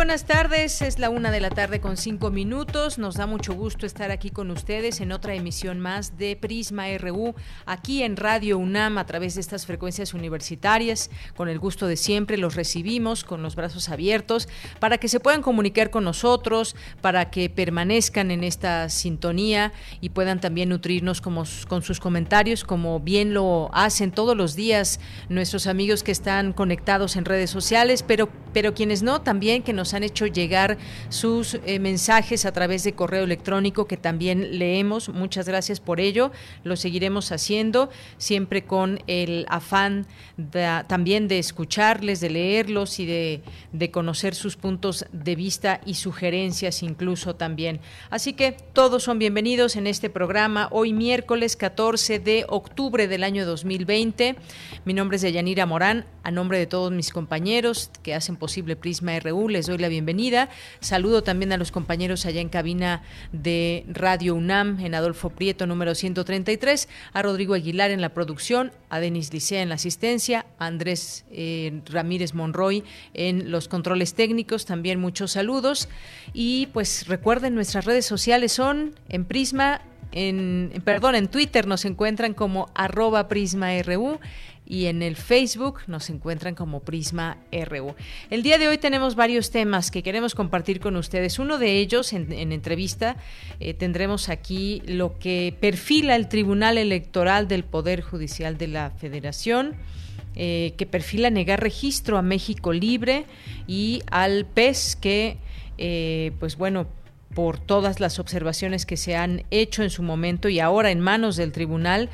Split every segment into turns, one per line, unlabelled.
Buenas tardes, es la una de la tarde con cinco minutos. Nos da mucho gusto estar aquí con ustedes en otra emisión más de Prisma RU, aquí en Radio UNAM a través de estas frecuencias universitarias. Con el gusto de siempre los recibimos con los brazos abiertos para que se puedan comunicar con nosotros, para que permanezcan en esta sintonía y puedan también nutrirnos como, con sus comentarios, como bien lo hacen todos los días nuestros amigos que están conectados en redes sociales, pero, pero quienes no, también que nos han hecho llegar sus eh, mensajes a través de correo electrónico que también leemos. Muchas gracias por ello. Lo seguiremos haciendo siempre con el afán también de escucharles, de leerlos y de, de conocer sus puntos de vista y sugerencias incluso también. Así que todos son bienvenidos en este programa hoy miércoles 14 de octubre del año 2020. Mi nombre es Deyanira Morán. A nombre de todos mis compañeros que hacen posible Prisma RU, les doy la bienvenida. Saludo también a los compañeros allá en cabina de Radio UNAM, en Adolfo Prieto, número 133, a Rodrigo Aguilar en la producción, a Denis Licea en la asistencia, a Andrés eh, Ramírez Monroy en los controles técnicos, también muchos saludos. Y pues recuerden, nuestras redes sociales son en Prisma en, perdón, en Twitter nos encuentran como arroba prisma.ru y en el Facebook nos encuentran como Prisma RU. El día de hoy tenemos varios temas que queremos compartir con ustedes. Uno de ellos, en, entrevista, eh, tendremos aquí lo que perfila el Tribunal Electoral del Poder Judicial de la Federación. Eh, que perfila negar registro a México Libre y al PES que, eh, pues bueno, por todas las observaciones que se han hecho en su momento y ahora en manos del tribunal,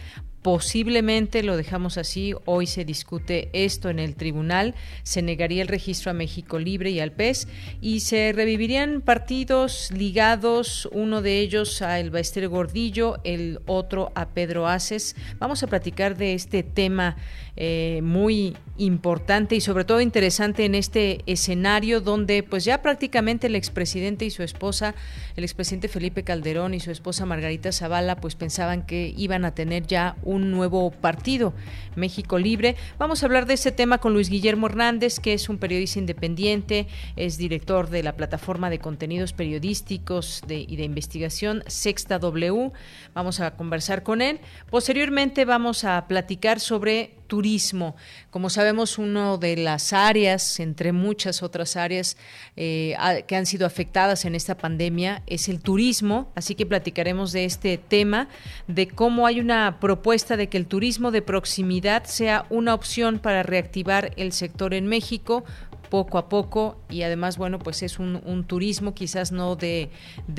Posiblemente lo dejamos así, hoy se discute esto en el tribunal, se negaría el registro a México Libre y al PES y se revivirían partidos ligados, uno de ellos a El Baester Gordillo, el otro a Pedro Aces. Vamos a platicar de este tema eh, muy importante y sobre todo interesante en este escenario donde pues ya prácticamente el expresidente y su esposa, el expresidente Felipe Calderón y su esposa Margarita Zavala pues pensaban que iban a tener ya un nuevo partido, México Libre. Vamos a hablar de ese tema con Luis Guillermo Hernández, que es un periodista independiente, es director de la plataforma de contenidos periodísticos y de investigación Sexta W. Vamos a conversar con él. Posteriormente vamos a platicar sobre turismo. Como sabemos, una de las áreas, entre muchas otras áreas eh, que han sido afectadas en esta pandemia, es el turismo. Así que platicaremos de este tema, de cómo hay una propuesta de que el turismo de proximidad sea una opción para reactivar el sector en México poco a poco y además, bueno, pues es un, turismo quizás no de,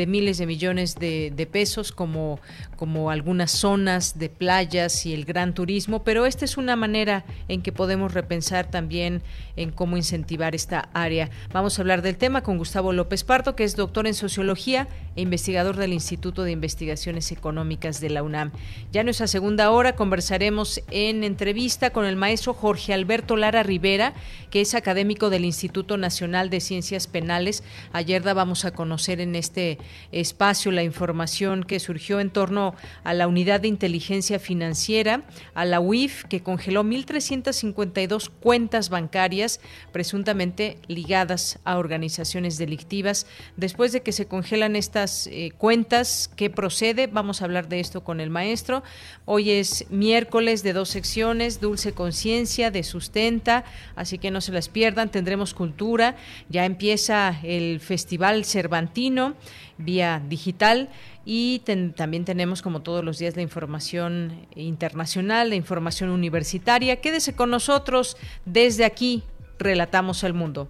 miles de millones de, pesos como, como algunas zonas de playas y el gran turismo, pero esta es una manera en que podemos repensar también en cómo incentivar esta área. Vamos a hablar del tema con Gustavo López Pardo, que es doctor en sociología e investigador del Instituto de Investigaciones Económicas de la UNAM. Ya en nuestra segunda hora conversaremos en entrevista con el maestro Jorge Alberto Lara Rivera, que es académico del Instituto Nacional de Ciencias Penales. Ayer dábamos a conocer en este espacio la información que surgió en torno a la Unidad de Inteligencia Financiera, a la UIF, que congeló 1.352 cuentas bancarias presuntamente ligadas a organizaciones delictivas. Después de que se congelan estas eh, cuentas, ¿qué procede? Vamos a hablar de esto con el maestro. Hoy es miércoles de dos secciones, Dulce Conciencia, de Sustenta, así que no se las pierdan. Tendremos cultura, ya empieza el Festival Cervantino vía digital y también tenemos como todos los días la información internacional, la información universitaria. Quédese con nosotros desde aquí, Relatamos al Mundo.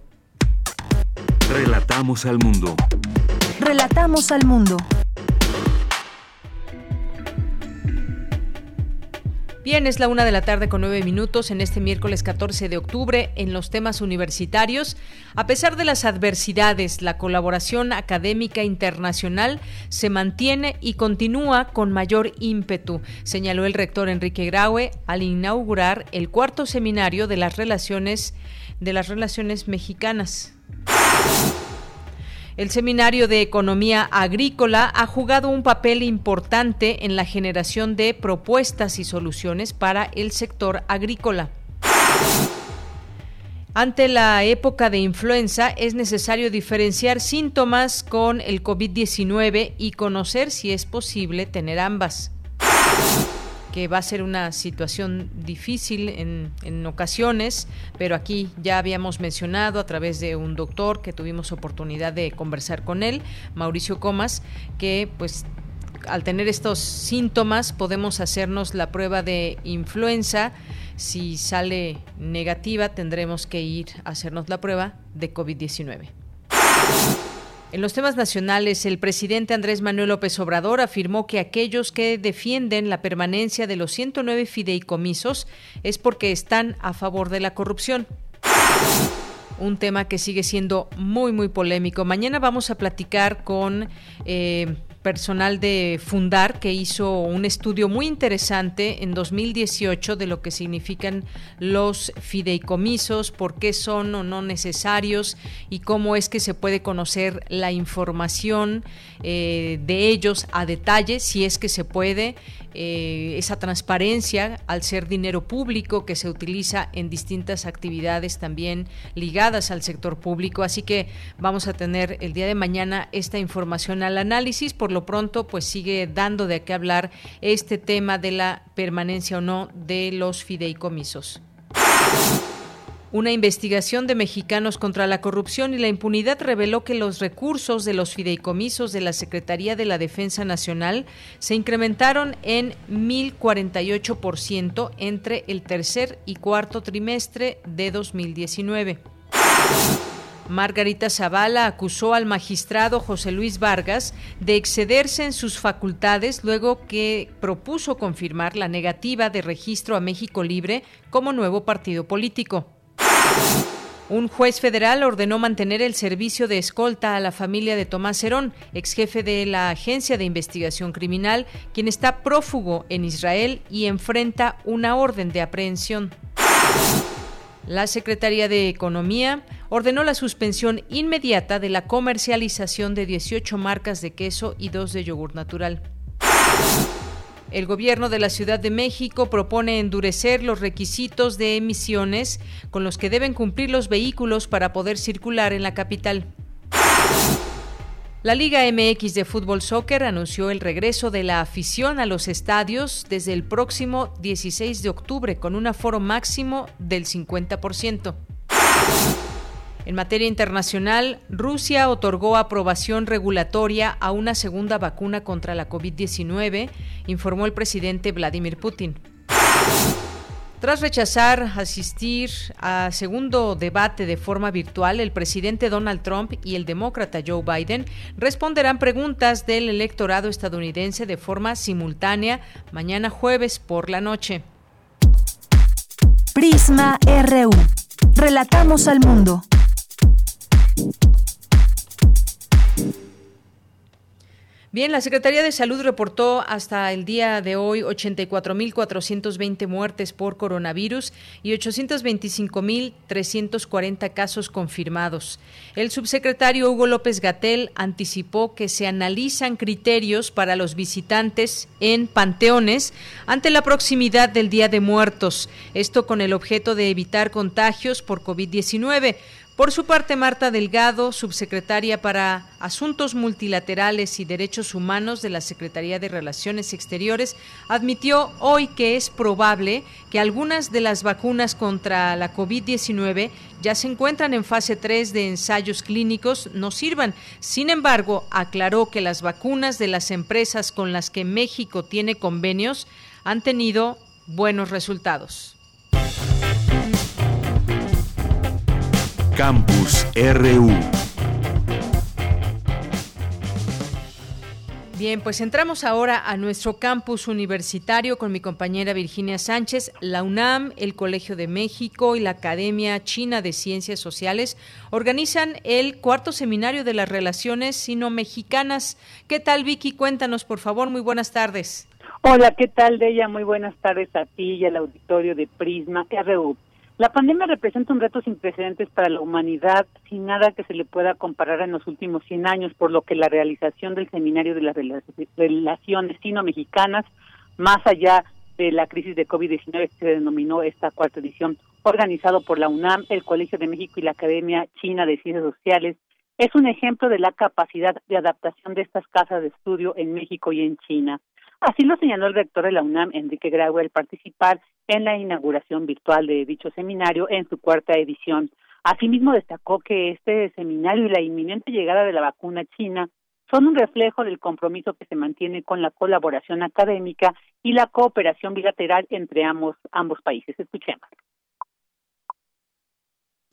Relatamos al Mundo.
Relatamos al mundo.
Bien, es la una de la tarde con nueve minutos en este miércoles 14 de octubre en los temas universitarios. A pesar de las adversidades, la colaboración académica internacional se mantiene y continúa con mayor ímpetu, señaló el rector Enrique Graue al inaugurar el cuarto seminario de las relaciones de las relaciones mexicanas. El Seminario de Economía Agrícola ha jugado un papel importante en la generación de propuestas y soluciones para el sector agrícola. Ante la época de influenza es necesario diferenciar síntomas con el COVID-19 y conocer si es posible tener ambas que va a ser una situación difícil en, en, ocasiones, pero aquí ya habíamos mencionado a través de un doctor que tuvimos oportunidad de conversar con él, Mauricio Comas, que pues al tener estos síntomas podemos hacernos la prueba de influenza. Si sale negativa tendremos que ir a hacernos la prueba de COVID-19. En los temas nacionales, el presidente Andrés Manuel López Obrador afirmó que aquellos que defienden la permanencia de los 109 fideicomisos es porque están a favor de la corrupción. Un tema que sigue siendo muy, muy polémico. Mañana vamos a platicar con eh, personal de Fundar que hizo un estudio muy interesante en 2018 de lo que significan los fideicomisos, por qué son o no necesarios y cómo es que se puede conocer la información eh, de ellos a detalle, si es que se puede, eh, esa transparencia al ser dinero público que se utiliza en distintas actividades también ligadas al sector público. Así que vamos a tener el día de mañana esta información al análisis. Por lo pronto, pues sigue dando de qué hablar este tema de la permanencia o no de los fideicomisos. Una investigación de mexicanos contra la corrupción y la impunidad reveló que los recursos de los fideicomisos de la Secretaría de la Defensa Nacional se incrementaron en 1.048% entre el tercer y cuarto trimestre de 2019. Margarita Zavala acusó al magistrado José Luis Vargas de excederse en sus facultades luego que propuso confirmar la negativa de registro a México Libre como nuevo partido político. Un juez federal ordenó mantener el servicio de escolta a la familia de Tomás Herón, ex jefe de la Agencia de Investigación Criminal, quien está prófugo en Israel y enfrenta una orden de aprehensión. La Secretaría de Economía ordenó la suspensión inmediata de la comercialización de 18 marcas de queso y dos de yogur natural. El gobierno de la Ciudad de México propone endurecer los requisitos de emisiones con los que deben cumplir los vehículos para poder circular en la capital. La Liga MX de Fútbol Soccer anunció el regreso de la afición a los estadios desde el próximo 16 de octubre con un aforo máximo del 50%. En materia internacional, Rusia otorgó aprobación regulatoria a una segunda vacuna contra la COVID-19, informó el presidente Vladimir Putin. Tras rechazar asistir a segundo debate de forma virtual, el presidente Donald Trump y el demócrata Joe Biden responderán preguntas del electorado estadounidense de forma simultánea mañana jueves por la noche.
Prisma RU. Relatamos al mundo.
Bien, la Secretaría de Salud reportó hasta el día de hoy 84.420 muertes por coronavirus y 825.340 casos confirmados. El subsecretario Hugo López Gatel anticipó que se analizan criterios para los visitantes en panteones ante la proximidad del Día de Muertos, esto con el objeto de evitar contagios por COVID-19. Por su parte, Marta Delgado, subsecretaria para Asuntos Multilaterales y Derechos Humanos de la Secretaría de Relaciones Exteriores, admitió hoy que es probable que algunas de las vacunas contra la COVID-19 ya se encuentran en fase 3 de ensayos clínicos, no sirvan. Sin embargo, aclaró que las vacunas de las empresas con las que México tiene convenios han tenido buenos resultados.
Campus RU.
Bien, pues entramos ahora a nuestro campus universitario con mi compañera Virginia Sánchez. La UNAM, el Colegio de México y la Academia China de Ciencias Sociales organizan el cuarto seminario de las relaciones sino-mexicanas. ¿Qué tal, Vicky? Cuéntanos, por favor. Muy buenas tardes.
Hola, ¿qué tal, Deya? Muy buenas tardes a ti y al auditorio de Prisma RU. La pandemia representa un reto sin precedentes para la humanidad, sin nada que se le pueda comparar en los últimos 100 años, por lo que la realización del Seminario de las Relaciones Sino-Mexicanas, más allá de la crisis de COVID-19, se denominó esta cuarta edición, organizado por la UNAM, el Colegio de México y la Academia China de Ciencias Sociales, es un ejemplo de la capacidad de adaptación de estas casas de estudio en México y en China. Así lo señaló el rector de la UNAM, Enrique Grau, al participar en la inauguración virtual de dicho seminario en su cuarta edición. Asimismo, destacó que este seminario y la inminente llegada de la vacuna china son un reflejo del compromiso que se mantiene con la colaboración académica y la cooperación bilateral entre ambos, ambos países. Escuchemos.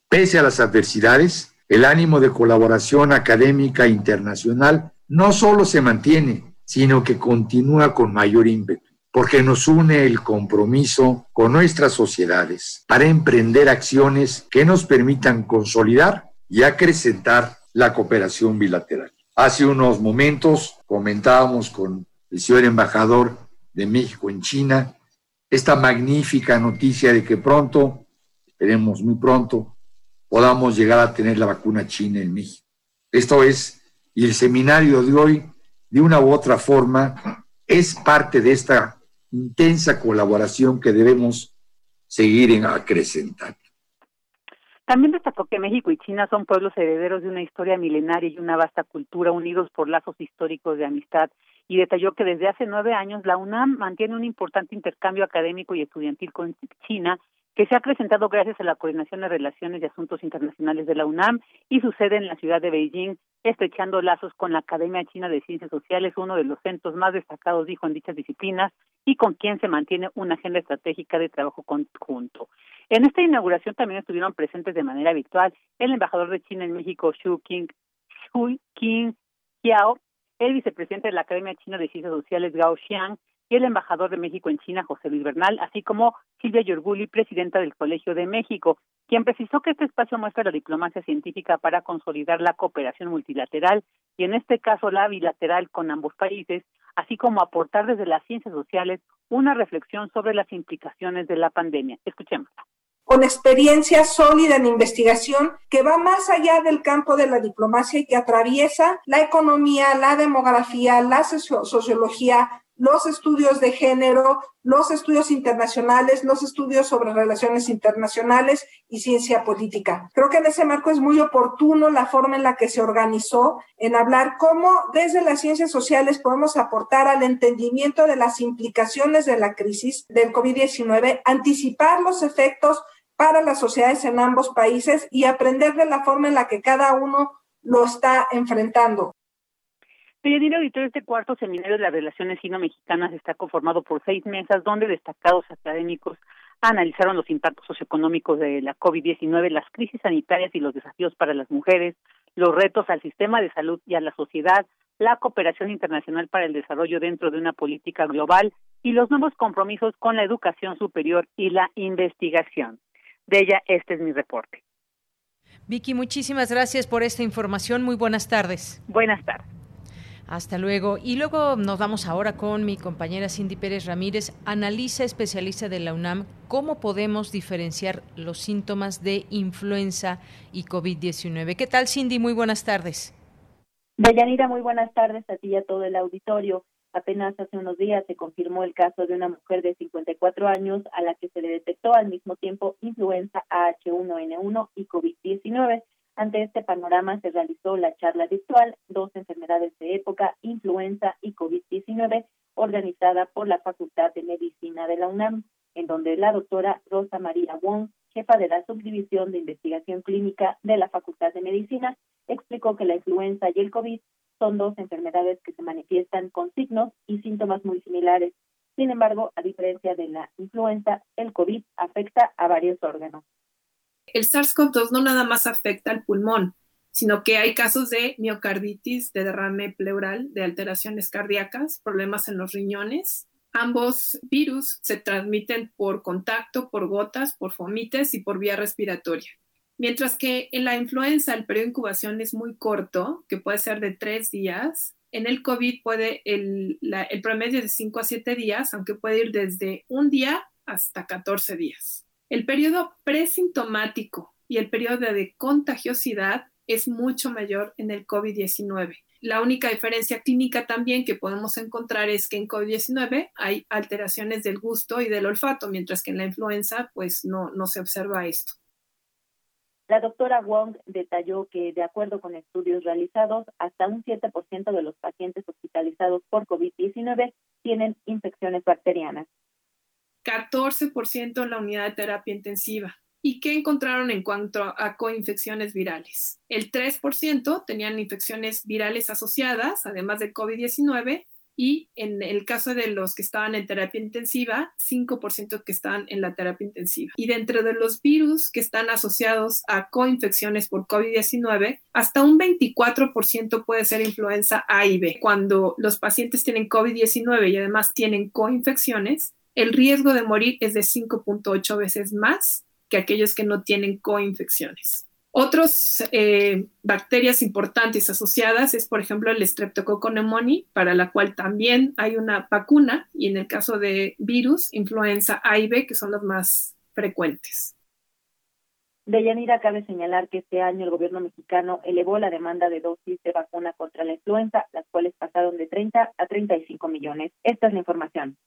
Pese a las adversidades, el ánimo de colaboración académica internacional no solo se mantiene, sino que continúa con mayor ímpetu porque nos une el compromiso con nuestras sociedades para emprender acciones que nos permitan consolidar y acrecentar la cooperación bilateral. Hace unos momentos comentábamos con el señor embajador de México en China esta magnífica noticia de que pronto, esperemos muy pronto, podamos llegar a tener la vacuna china en México. Esto es, y el seminario de hoy, de una u otra forma, es parte de esta intensa colaboración que debemos seguir en acrecentar.
También destacó que México y China son pueblos herederos de una historia milenaria y una vasta cultura unidos por lazos históricos de amistad y detalló que desde hace nueve años la UNAM mantiene un importante intercambio académico y estudiantil con China que se ha presentado gracias a la Coordinación de Relaciones y Asuntos Internacionales de la UNAM y su sede en la ciudad de Beijing, estrechando lazos con la Academia China de Ciencias Sociales, uno de los centros más destacados, dijo, en dichas disciplinas, y con quien se mantiene una agenda estratégica de trabajo conjunto. En esta inauguración también estuvieron presentes de manera virtual el embajador de China en México, Xu King, Xu King Xiao, el vicepresidente de la Academia China de Ciencias Sociales, Gao Xiang, y el embajador de México en China, José Luis Bernal, así como Silvia Yorguli, presidenta del Colegio de México, quien precisó que este espacio muestra la diplomacia científica para consolidar la cooperación multilateral y en este caso la bilateral con ambos países, así como aportar desde las ciencias sociales una reflexión sobre las implicaciones de la pandemia. Escuchemos
con experiencia sólida en investigación que va más allá del campo de la diplomacia y que atraviesa la economía, la demografía, la sociología, los estudios de género, los estudios internacionales, los estudios sobre relaciones internacionales y ciencia política. Creo que en ese marco es muy oportuno la forma en la que se organizó en hablar cómo desde las ciencias sociales podemos aportar al entendimiento de las implicaciones de la crisis del COVID-19, anticipar los efectos para las sociedades en ambos países y aprender de la forma en la que cada uno lo está enfrentando.
Periodista Auditor, este cuarto seminario de las relaciones sino-mexicanas está conformado por seis mesas donde destacados académicos analizaron los impactos socioeconómicos de la COVID-19, las crisis sanitarias y los desafíos para las mujeres, los retos al sistema de salud y a la sociedad, la cooperación internacional para el desarrollo dentro de una política global y los nuevos compromisos con la educación superior y la investigación. De ella, este es mi reporte.
Vicky, muchísimas gracias por esta información. Muy buenas tardes.
Buenas tardes.
Hasta luego. Y luego nos vamos ahora con mi compañera Cindy Pérez Ramírez, analiza especialista de la UNAM, cómo podemos diferenciar los síntomas de influenza y COVID-19. ¿Qué tal, Cindy? Muy buenas tardes.
Deyanira, muy buenas tardes a ti y a todo el auditorio. Apenas hace unos días se confirmó el caso de una mujer de 54 años a la que se le detectó al mismo tiempo influenza H1N1 y COVID-19. Ante este panorama se realizó la charla virtual Dos enfermedades de época, influenza y COVID-19, organizada por la Facultad de Medicina de la UNAM, en donde la doctora Rosa María Wong, jefa de la Subdivisión de Investigación Clínica de la Facultad de Medicina, explicó que la influenza y el COVID son dos enfermedades que se manifiestan con signos y síntomas muy similares. Sin embargo, a diferencia de la influenza, el COVID afecta a varios órganos
el SARS-CoV-2 no nada más afecta al pulmón, sino que hay casos de miocarditis, de derrame pleural, de alteraciones cardíacas, problemas en los riñones. Ambos virus se transmiten por contacto, por gotas, por fomites y por vía respiratoria. Mientras que en la influenza el periodo de incubación es muy corto, que puede ser de tres días, en el COVID puede el, el promedio de 5 a 7 días, aunque puede ir desde un día hasta 14 días. El periodo presintomático y el periodo de contagiosidad es mucho mayor en el COVID-19. La única diferencia clínica también que podemos encontrar es que en COVID-19 hay alteraciones del gusto y del olfato, mientras que en la influenza pues no, no se observa esto.
La doctora Wong detalló que, de acuerdo con estudios realizados, hasta un 7% de los pacientes hospitalizados por COVID-19 tienen infecciones bacterianas.
14% en la unidad de terapia intensiva. ¿Y qué encontraron en cuanto a coinfecciones virales? El 3% tenían infecciones virales asociadas, además de COVID-19, y en el caso de los que estaban en terapia intensiva, 5% que están en la terapia intensiva. Y dentro de los virus que están asociados a coinfecciones por COVID-19, hasta un 24% puede ser influenza A y B. Cuando los pacientes tienen COVID-19 y además tienen coinfecciones, el riesgo de morir es de 5.8 veces más que aquellos que no tienen coinfecciones. Otras eh, bacterias importantes asociadas es, por ejemplo, el Streptococcus pneumoniae, para la cual también hay una vacuna, y en el caso de virus, influenza A y B, que son los más frecuentes.
De Yanira cabe señalar que este año el gobierno mexicano elevó la demanda de dosis de vacuna contra la influenza, las cuales pasaron de 30 a 35 millones. Esta es la información.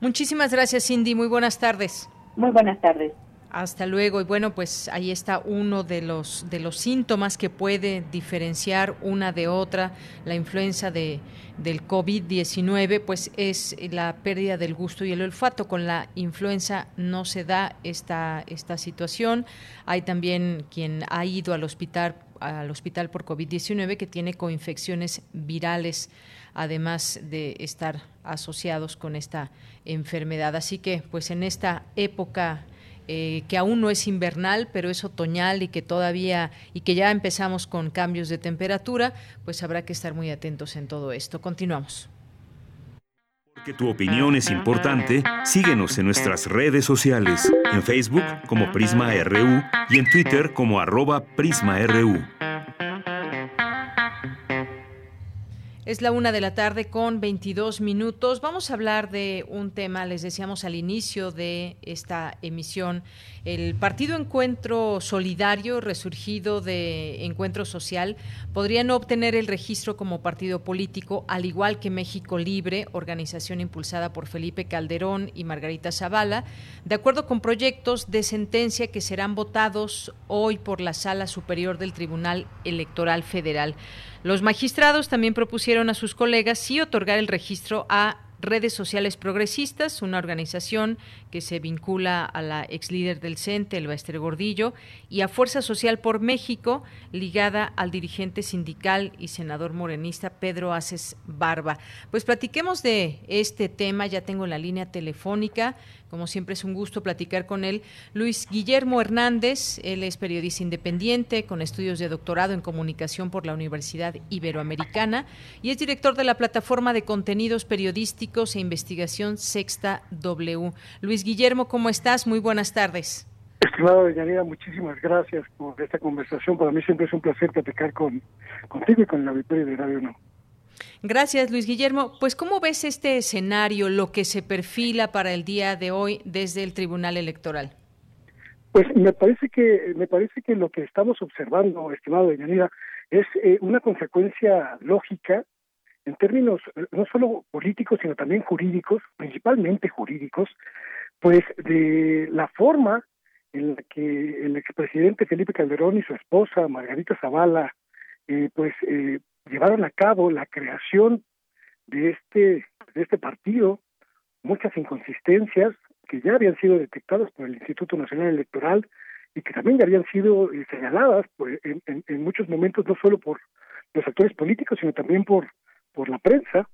Muchísimas gracias, Cindy. Muy buenas tardes.
Muy buenas tardes.
Hasta luego. Y bueno, pues ahí está uno de los de los síntomas que puede diferenciar una de otra, la influenza de del COVID-19, pues es la pérdida del gusto y el olfato. Con la influenza no se da esta esta situación. Hay también quien ha ido al hospital al hospital por COVID-19 que tiene coinfecciones virales además de estar asociados con esta enfermedad. Así que, pues en esta época eh, que aún no es invernal, pero es otoñal y que todavía y que ya empezamos con cambios de temperatura, pues habrá que estar muy atentos en todo esto. Continuamos.
Porque tu opinión es importante, síguenos en nuestras redes sociales, en Facebook como Prisma RU y en Twitter como arroba PrismaRU.
Es la una de la tarde con 22 minutos. Vamos a hablar de un tema, les decíamos al inicio de esta emisión, el Partido Encuentro Solidario, resurgido de Encuentro Social, podría no obtener el registro como partido político, al igual que México Libre, organización impulsada por Felipe Calderón y Margarita Zavala, de acuerdo con proyectos de sentencia que serán votados hoy por la Sala Superior del Tribunal Electoral Federal. Los magistrados también propusieron a sus colegas sí otorgar el registro a Redes Sociales Progresistas, una organización que se vincula a la ex líder del CENTE, el Baester Gordillo, y a Fuerza Social por México, ligada al dirigente sindical y senador morenista Pedro Aces Barba. Pues platiquemos de este tema, ya tengo la línea telefónica como siempre es un gusto platicar con él. Luis Guillermo Hernández, él es periodista independiente con estudios de doctorado en comunicación por la Universidad Iberoamericana y es director de la plataforma de contenidos periodísticos e investigación Sexta W. Luis Guillermo, ¿cómo estás? Muy buenas tardes.
Estimado Yanira, muchísimas gracias por esta conversación. Para mí siempre es un placer platicar con, contigo y con el auditorio de Radio 1.
Gracias, Luis Guillermo. Pues, ¿cómo ves este escenario, lo que se perfila para el día de hoy desde el Tribunal Electoral?
Pues me parece que me parece que lo que estamos observando, estimado Yanira, es eh, una consecuencia lógica en términos eh, no solo políticos, sino también jurídicos, principalmente jurídicos, pues de la forma en la que el expresidente Felipe Calderón y su esposa Margarita Zavala eh, pues eh, llevaron a cabo la creación de este, de este partido, muchas inconsistencias que ya habían sido detectadas por el Instituto Nacional Electoral y que también ya habían sido eh, señaladas pues, en, en, muchos momentos no solo por los actores políticos, sino también por, por la prensa.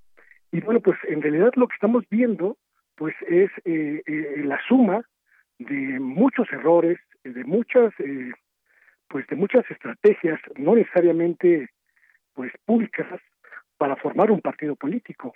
Y bueno, pues en realidad lo que estamos viendo pues es eh, eh, la suma de muchos errores, de muchas pues de muchas estrategias no necesariamente pues públicas para formar un partido político.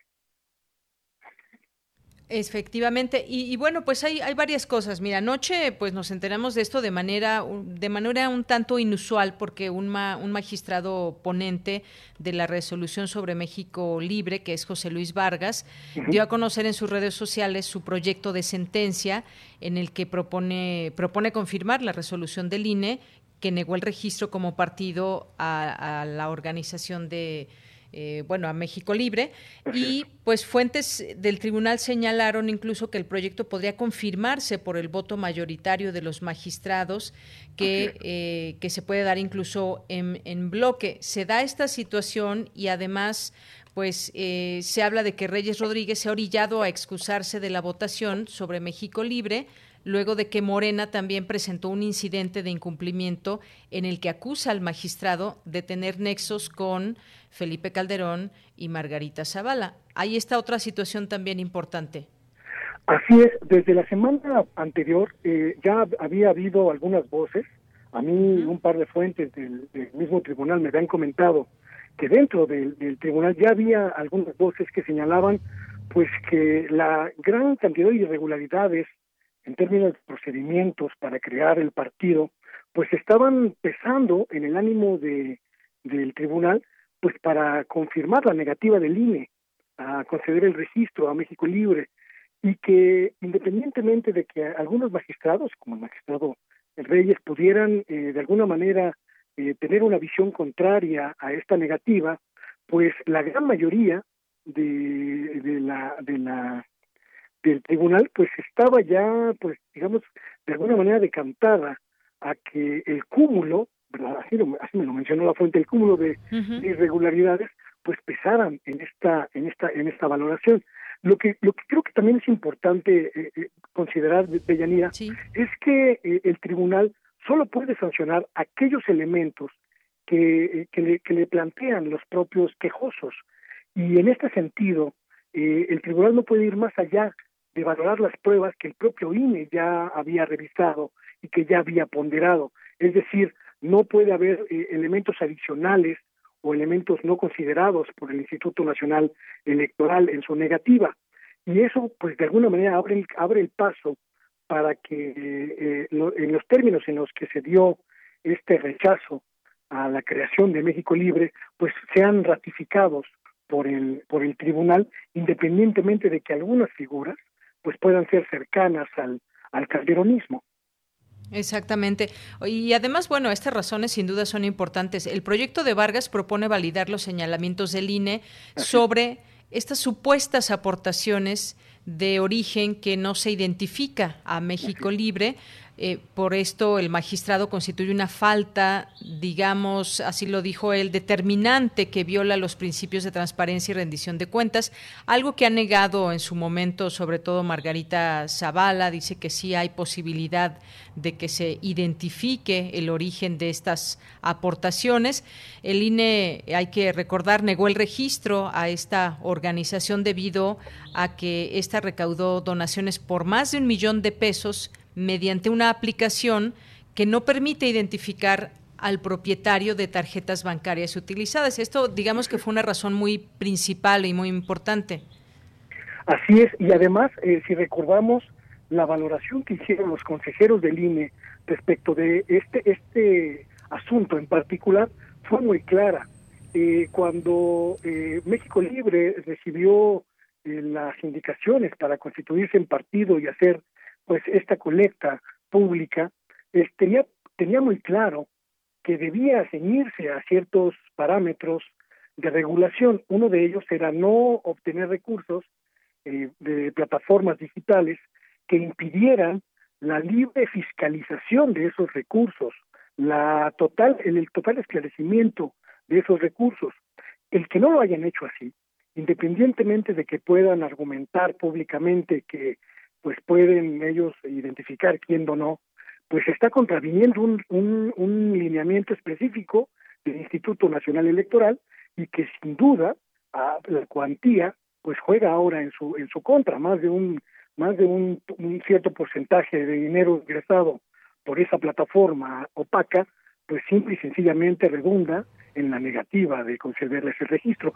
Efectivamente, y, bueno, pues hay, hay varias cosas. Mira, anoche pues nos enteramos de esto de manera, de manera un tanto inusual, porque un, un magistrado ponente de la resolución sobre México Libre, que es José Luis Vargas, dio a conocer en sus redes sociales su proyecto de sentencia en el que propone, propone confirmar la resolución del INE que negó el registro como partido a la organización de eh, bueno, a México Libre. Y pues fuentes del tribunal señalaron incluso que el proyecto podría confirmarse por el voto mayoritario de los magistrados, que, eh, que se puede dar incluso en, en bloque. Se da esta situación y además pues eh, se habla de que Reyes Rodríguez se ha orillado a excusarse de la votación sobre México Libre luego de que Morena también presentó un incidente de incumplimiento en el que acusa al magistrado de tener nexos con Felipe Calderón y Margarita Zavala. Ahí está otra situación también importante.
Así es, desde la semana anterior eh, ya había habido algunas voces, a mí un par de fuentes del, mismo tribunal me habían comentado que dentro del, del tribunal ya había algunas voces que señalaban pues que la gran cantidad de irregularidades en términos de procedimientos para crear el partido, pues estaban pesando en el ánimo de, del tribunal, pues para confirmar la negativa del INE a conceder el registro a México Libre y que independientemente de que algunos magistrados, como el magistrado Reyes, pudieran eh, de alguna manera eh, tener una visión contraria a esta negativa, pues la gran mayoría de, de la de la del tribunal pues estaba ya pues digamos de alguna manera decantada a que el cúmulo verdad así, me lo mencionó la fuente el cúmulo de, irregularidades pues pesaran en esta en esta en esta valoración. Lo que lo que creo que también es importante eh, eh, considerar Bellanía es que eh, el tribunal solo puede sancionar aquellos elementos que, que, le, que le plantean los propios quejosos. Y en este sentido el tribunal no puede ir más allá de valorar las pruebas que el propio INE ya había revisado y que ya había ponderado. Es decir, no puede haber eh, elementos adicionales o elementos no considerados por el Instituto Nacional Electoral en su negativa. Y eso, pues, de alguna manera abre el, abre el paso para que eh, en los términos en los que se dio este rechazo a la creación de México Libre, pues sean ratificados por el por el tribunal, independientemente de que algunas figuras pues puedan ser cercanas al, al calderonismo.
Exactamente. Y además, bueno, estas razones sin duda son importantes. El proyecto de Vargas propone validar los señalamientos del INE sobre estas supuestas aportaciones de origen que no se identifica a México Libre eh, por esto el magistrado constituye una falta, digamos, así lo dijo él, determinante que viola los principios de transparencia y rendición de cuentas, algo que ha negado en su momento sobre todo Margarita Zavala, dice que sí hay posibilidad de que se identifique el origen de estas aportaciones. El INE, hay que recordar, negó el registro a esta organización debido a que ésta recaudó donaciones por más de un millón de pesos mediante una aplicación que no permite identificar al propietario de tarjetas bancarias utilizadas. Esto, digamos que fue una razón muy principal y muy importante.
Así es, y además, eh, si recordamos la valoración que hicieron los consejeros del INE respecto de este, este asunto en particular, fue muy clara. Eh, cuando eh, México Libre recibió las indicaciones para constituirse en partido y hacer pues esta colecta pública tenía, tenía muy claro que debía ceñirse a ciertos parámetros de regulación. Uno de ellos era no obtener recursos eh, de plataformas digitales que impidieran la libre fiscalización de esos recursos, la total, el, el total esclarecimiento de esos recursos. El que no lo hayan hecho así, independientemente de que puedan argumentar públicamente que pues pueden ellos identificar quién donó, pues está contraviniendo un, un, lineamiento específico del Instituto Nacional Electoral y que sin duda a la cuantía pues juega ahora en su en su contra. Más de un más de un, un cierto porcentaje de dinero ingresado por esa plataforma opaca pues simple y sencillamente redunda en la negativa de concederle ese registro,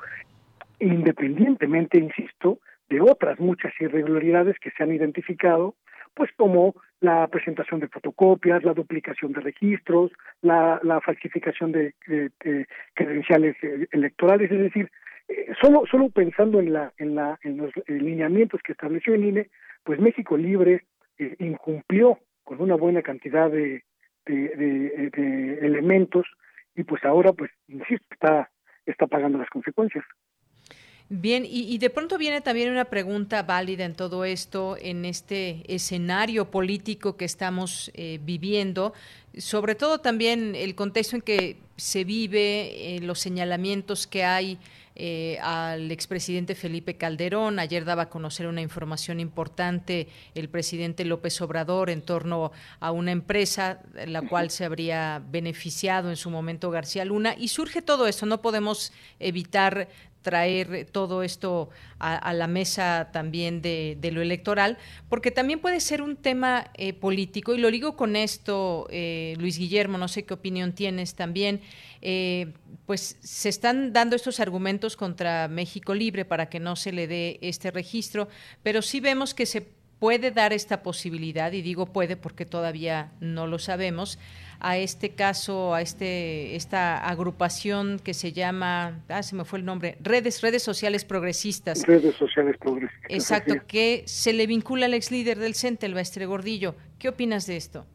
independientemente, insisto, de otras muchas irregularidades que se han identificado, pues como la presentación de fotocopias, la duplicación de registros, la, falsificación de, credenciales eh, electorales, es decir, eh, solo solo pensando en la en la en los lineamientos que estableció el INE, pues México Libre eh, incumplió con una buena cantidad de, de, elementos y pues ahora pues insisto está está pagando las consecuencias.
Bien, y, de pronto viene también una pregunta válida en todo esto, en este escenario político que estamos eh, viviendo, sobre todo también el contexto en que se vive, eh, los señalamientos que hay eh, al expresidente Felipe Calderón. Ayer daba a conocer una información importante el presidente López Obrador en torno a una empresa la cual se habría beneficiado en su momento García Luna. Y surge todo esto, no podemos evitar traer todo esto a, la mesa también de, lo electoral, porque también puede ser un tema eh, político, y lo digo con esto, eh, Luis Guillermo, no sé qué opinión tienes también, eh, pues se están dando estos argumentos contra México Libre para que no se le dé este registro, pero sí vemos que se puede dar esta posibilidad, y digo puede porque todavía no lo sabemos, a este caso, a este esta agrupación que se llama, ah, se me fue el nombre, redes redes sociales progresistas.
Redes sociales progresistas.
Exacto, que se le vincula al ex líder del CENTE, el Gordillo. ¿Qué opinas de esto?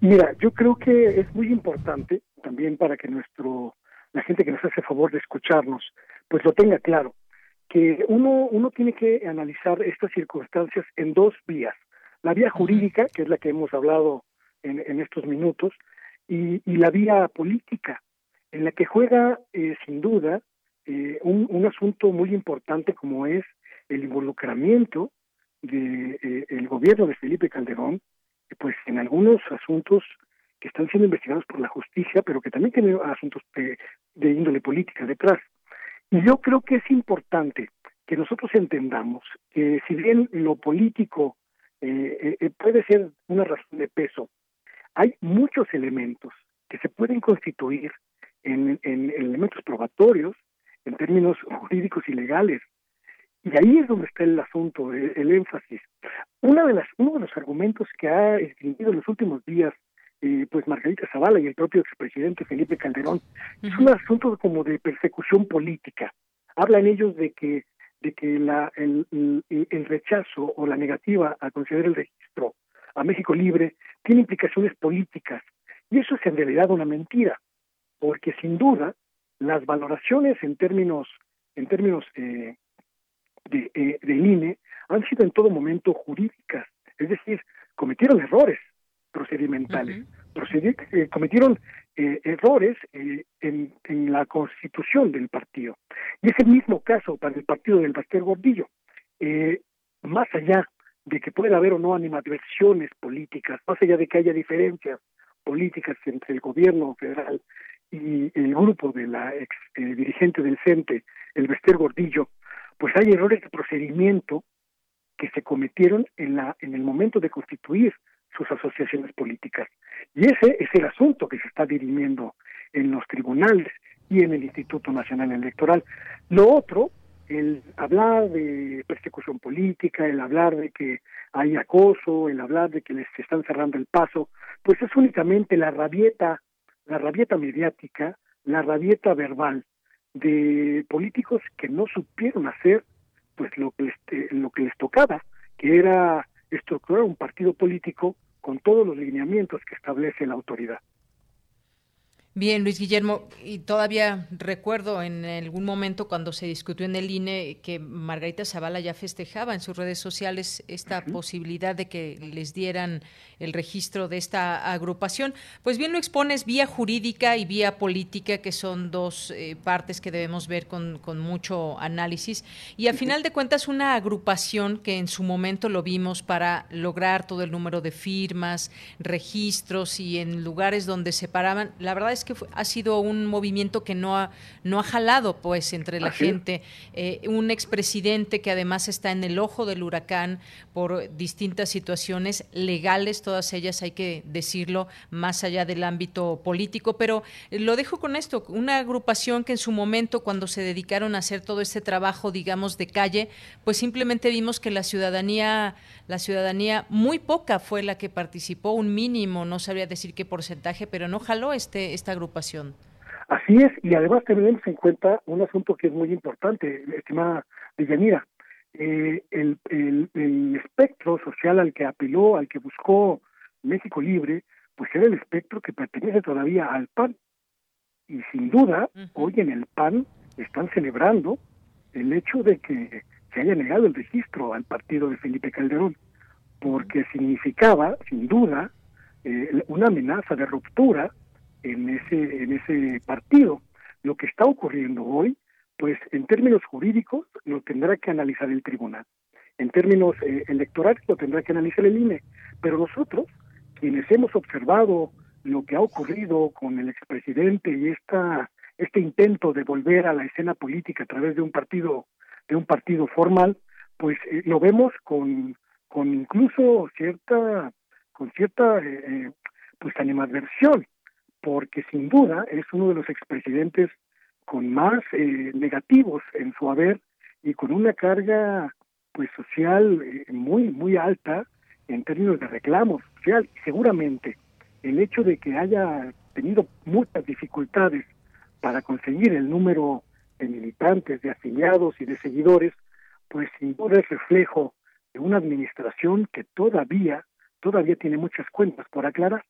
Mira, yo creo que es muy importante también para que nuestro la gente que nos hace favor de escucharnos, pues lo tenga claro, que uno uno tiene que analizar estas circunstancias en dos vías. La vía jurídica, que es la que hemos hablado en, en estos minutos, y, la vía política, en la que juega eh, sin duda eh, un, un, asunto muy importante como es el involucramiento del de, eh, gobierno de Felipe Calderón, pues en algunos asuntos que están siendo investigados por la justicia, pero que también tienen asuntos de, de índole política detrás. Y yo creo que es importante que nosotros entendamos que si bien lo político puede ser una razón de peso hay muchos elementos que se pueden constituir en, elementos probatorios, en términos jurídicos y legales. Y ahí es donde está el asunto, el, énfasis. Una de las, uno de los argumentos que ha escrito en los últimos días eh, pues Margarita Zavala y el propio expresidente Felipe Calderón, es un asunto como de persecución política. Hablan ellos de que de que la, el, el, rechazo o la negativa a conceder el registro a México Libre tiene implicaciones políticas. Y eso es en realidad una mentira, porque sin duda las valoraciones en términos, en términos eh, de, eh, del INE han sido en todo momento jurídicas, es decir, cometieron errores procedimentales, eh, cometieron eh, errores en, en, la constitución del partido. Y es el mismo caso para el partido del Baster Gordillo. más allá de que pueda haber o no animadversiones políticas, más allá de que haya diferencias políticas entre el gobierno federal y el grupo de la ex eh, dirigente del CENTE, el Bester Gordillo, pues hay errores de procedimiento que se cometieron en la en el momento de constituir sus asociaciones políticas. Y ese es el asunto que se está dirimiendo en los tribunales y en el Instituto Nacional Electoral. Lo otro el hablar de persecución política, el hablar de que hay acoso, el hablar de que les están cerrando el paso, pues es únicamente la rabieta, la rabieta mediática, la rabieta verbal de políticos que no supieron hacer pues lo que les, eh, lo que les tocaba, que era estructurar un partido político con todos los lineamientos que establece la autoridad.
Bien, Luis Guillermo, y todavía recuerdo en algún momento cuando se discutió en el INE que Margarita Zavala ya festejaba en sus redes sociales esta posibilidad de que les dieran el registro de esta agrupación. Pues bien lo expones vía jurídica y vía política, que son dos eh, partes que debemos ver con, con mucho análisis. Y a final de cuentas, una agrupación que en su momento lo vimos para lograr todo el número de firmas, registros y en lugares donde se paraban, la verdad es es que ha sido un movimiento que no ha, no ha jalado pues entre la gente. Eh, un expresidente que además está en el ojo del huracán por distintas situaciones legales, todas ellas hay que decirlo, más allá del ámbito político. Pero lo dejo con esto, una agrupación que en su momento, cuando se dedicaron a hacer todo este trabajo, digamos, de calle, pues simplemente vimos que la ciudadanía, la ciudadanía muy poca fue la que participó, un mínimo, no sabría decir qué porcentaje, pero no jaló este esta agrupación.
Así es, y además tenemos en cuenta un asunto que es muy importante, estimada Villanira. Eh, el, el, el, espectro social al que apeló, al que buscó México Libre, pues era el espectro que pertenece todavía al PAN. Y sin duda, hoy en el PAN están celebrando el hecho de que se haya negado el registro al partido de Felipe Calderón, porque significaba, sin duda, eh, una amenaza de ruptura en ese, en ese partido. Lo que está ocurriendo hoy, pues en términos jurídicos lo tendrá que analizar el tribunal. En términos eh, electorales lo tendrá que analizar el INE. Pero nosotros, quienes hemos observado lo que ha ocurrido con el expresidente y esta este intento de volver a la escena política a través de un partido de un partido formal pues eh, lo vemos con con incluso cierta con cierta eh, pues animadversión porque sin duda es uno de los expresidentes con más eh, negativos en su haber y con una carga pues social eh, muy muy alta en términos de reclamo social. Seguramente el hecho de que haya tenido muchas dificultades para conseguir el número de militantes, de afiliados y de seguidores, pues sin duda es reflejo de una administración que todavía, todavía tiene muchas cuentas por aclarar.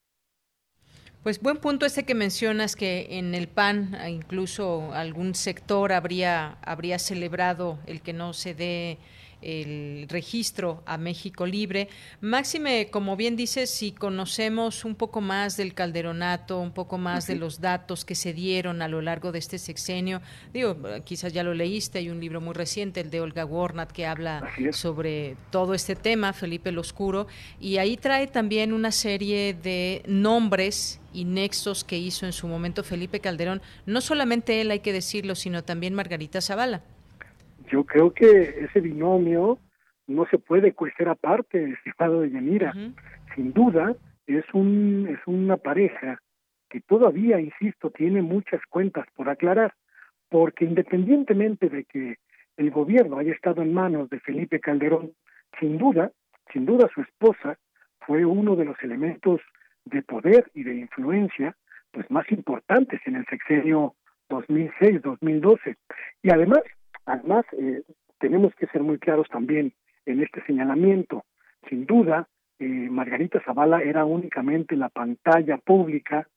Pues buen punto este que mencionas que en el PAN incluso algún sector habría habría celebrado el que no se dé el registro a México Libre. Máxime, como bien dices, si conocemos un poco más del calderonato, un poco más de los datos que se dieron a lo largo de este sexenio, digo, quizás ya lo leíste, hay un libro muy reciente, el de Olga Warnat, que habla sobre todo este tema, Felipe el Oscuro, y ahí trae también una serie de nombres y nexos que hizo en su momento Felipe Calderón, no solamente él hay que decirlo, sino también Margarita Zavala
yo creo que ese binomio no se puede cuestionar aparte, estimado de Yanira. Sin duda, es, un, es una pareja que todavía, insisto, tiene muchas cuentas por aclarar, porque independientemente de que el gobierno haya estado en manos de Felipe Calderón, sin duda, sin duda su esposa fue uno de los elementos de poder y de influencia pues más importantes en el sexenio 2006-2012. Y además, Además, eh, tenemos que ser muy claros también en este señalamiento. Sin duda, eh, Margarita Zavala era únicamente la pantalla pública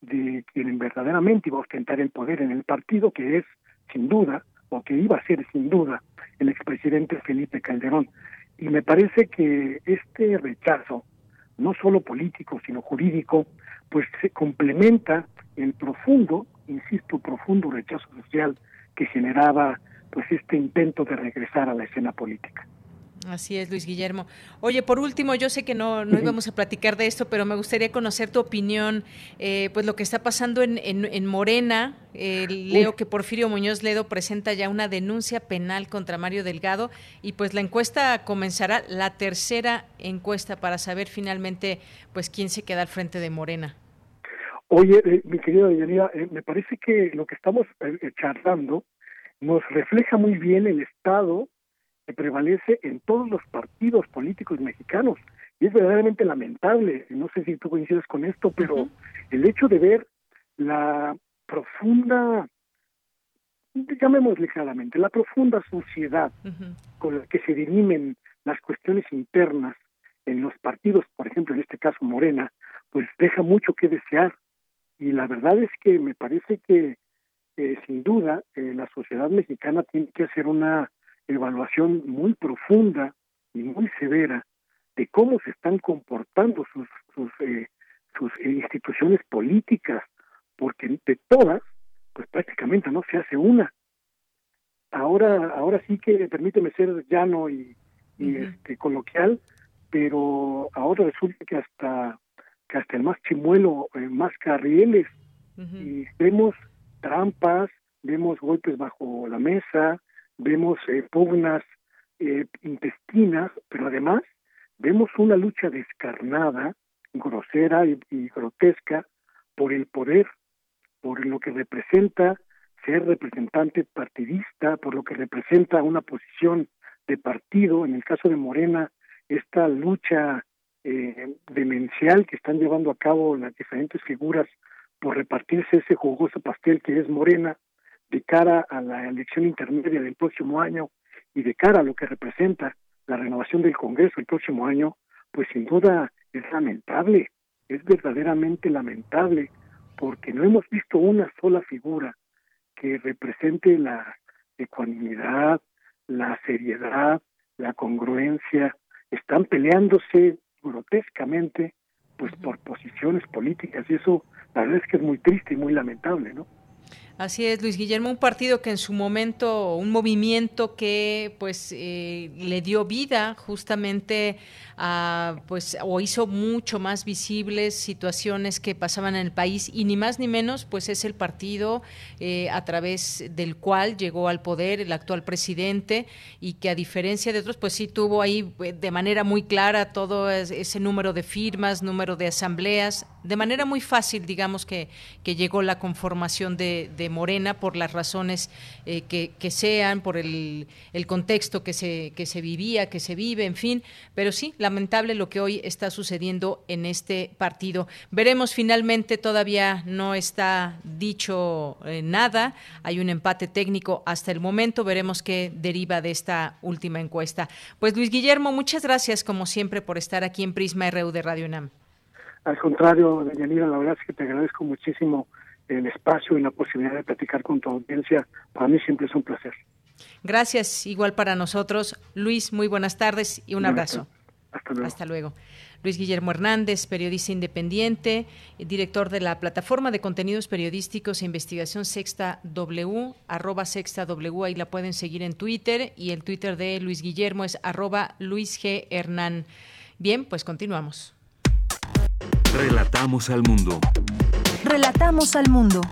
de quien verdaderamente iba a ostentar el poder en el partido, que es, sin duda, o que iba a ser sin duda, el expresidente Felipe Calderón. Y me parece que este rechazo, no solo político, sino jurídico, pues se complementa el profundo, insisto, profundo rechazo social que generaba pues este intento de regresar a la escena política.
Así es, Luis Guillermo. Oye, por último, yo sé que no, no íbamos a platicar de esto, pero me gustaría conocer tu opinión, eh, pues lo que está pasando en, en, Morena. leo que Porfirio Muñoz Ledo presenta ya una denuncia penal contra Mario Delgado y pues la encuesta comenzará, la tercera encuesta para saber finalmente pues quién se queda al frente de Morena.
Oye, eh, mi querida Deyanira, eh, me parece que lo que estamos charlando nos refleja muy bien el estado que prevalece en todos los partidos políticos mexicanos. Y es verdaderamente lamentable, no sé si tú coincides con esto, pero el hecho de ver la profunda, llamémosle claramente, la profunda suciedad con la que se dirimen las cuestiones internas en los partidos, por ejemplo, en este caso Morena, pues deja mucho que desear. Y la verdad es que me parece que eh, sin duda eh, la sociedad mexicana tiene que hacer una evaluación muy profunda y muy severa de cómo se están comportando sus sus, eh, sus instituciones políticas, porque de todas, pues prácticamente no se hace una. Ahora, ahora sí que permíteme ser llano y, y este coloquial, pero ahora resulta que hasta que hasta el más chimuelo, más carrieles Y vemos trampas, vemos golpes bajo la mesa, vemos eh, pugnas eh, intestinas, pero además vemos una lucha descarnada, grosera y, grotesca por el poder, por lo que representa ser representante partidista, por lo que representa una posición de partido, en el caso de Morena, esta lucha eh, demencial que están llevando a cabo las diferentes figuras por repartirse ese jugoso pastel que es Morena de cara a la elección intermedia del próximo año y de cara a lo que representa la renovación del Congreso el próximo año, pues sin duda es lamentable, es verdaderamente lamentable, porque no hemos visto una sola figura que represente la ecuanimidad, la seriedad, la congruencia, están peleándose grotescamente pues por posiciones políticas y eso la verdad es que es muy triste y muy lamentable, ¿no?
Así es, Luis Guillermo, un partido que en su momento, un movimiento que pues eh, le dio vida justamente a, pues, o hizo mucho más visibles situaciones que pasaban en el país y ni más ni menos, pues es el partido eh, a través del cual llegó al poder el actual presidente y que a diferencia de otros, pues sí tuvo ahí eh, de manera muy clara todo ese número de firmas, número de asambleas, de manera muy fácil, digamos que, que llegó la conformación de Morena por las razones eh, que, sean, por el, contexto que se, que se vivía, que se vive, en fin. Pero sí, lamentable lo que hoy está sucediendo en este partido. Veremos finalmente, todavía no está dicho eh, nada, hay un empate técnico hasta el momento, veremos qué deriva de esta última encuesta. Pues Luis Guillermo, muchas gracias como siempre por estar aquí en Prisma RU de Radio UNAM.
Al contrario, Yanira, la verdad es que te agradezco muchísimo el espacio y la posibilidad de platicar con tu audiencia. Para mí siempre es un placer.
Gracias, igual para nosotros. Luis, muy buenas tardes y un abrazo.
Hasta luego.
Hasta luego. Luis Guillermo Hernández, periodista independiente, director de la plataforma de contenidos periodísticos e investigación Sexta W, arroba Sexta W, ahí la pueden seguir en Twitter y el Twitter de Luis Guillermo es arroba Luis G. Hernán. Bien, pues continuamos.
Relatamos al mundo.
Relatamos al mundo.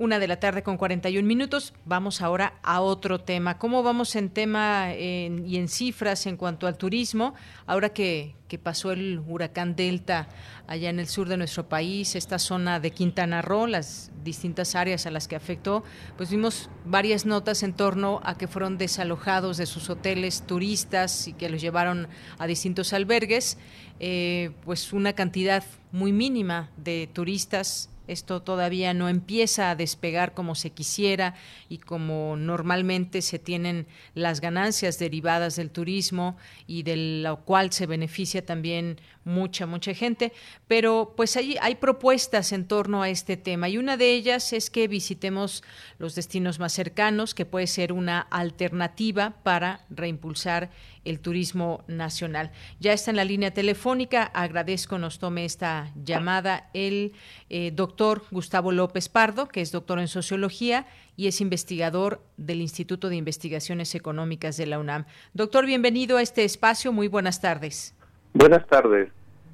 Una de la tarde con 41 minutos. Vamos ahora a otro tema. ¿Cómo vamos en tema y en cifras en cuanto al turismo? Ahora que, pasó el huracán Delta allá en el sur de nuestro país, esta zona de Quintana Roo, las distintas áreas a las que afectó, pues vimos varias notas en torno a que fueron desalojados de sus hoteles turistas y que los llevaron a distintos albergues. Eh, pues una cantidad muy mínima de turistas esto todavía no empieza a despegar como se quisiera y como normalmente se tienen las ganancias derivadas del turismo y de lo cual se beneficia también mucha, mucha gente. Pero pues hay, hay propuestas en torno a este tema y una de ellas es que visitemos los destinos más cercanos, que puede ser una alternativa para reimpulsar el turismo nacional. Ya está en la línea telefónica, agradezco nos tome esta llamada el eh, doctor Gustavo López Pardo, que es doctor en sociología y es investigador del Instituto de Investigaciones Económicas de la UNAM. Doctor, bienvenido a este espacio, muy buenas tardes.
Buenas tardes,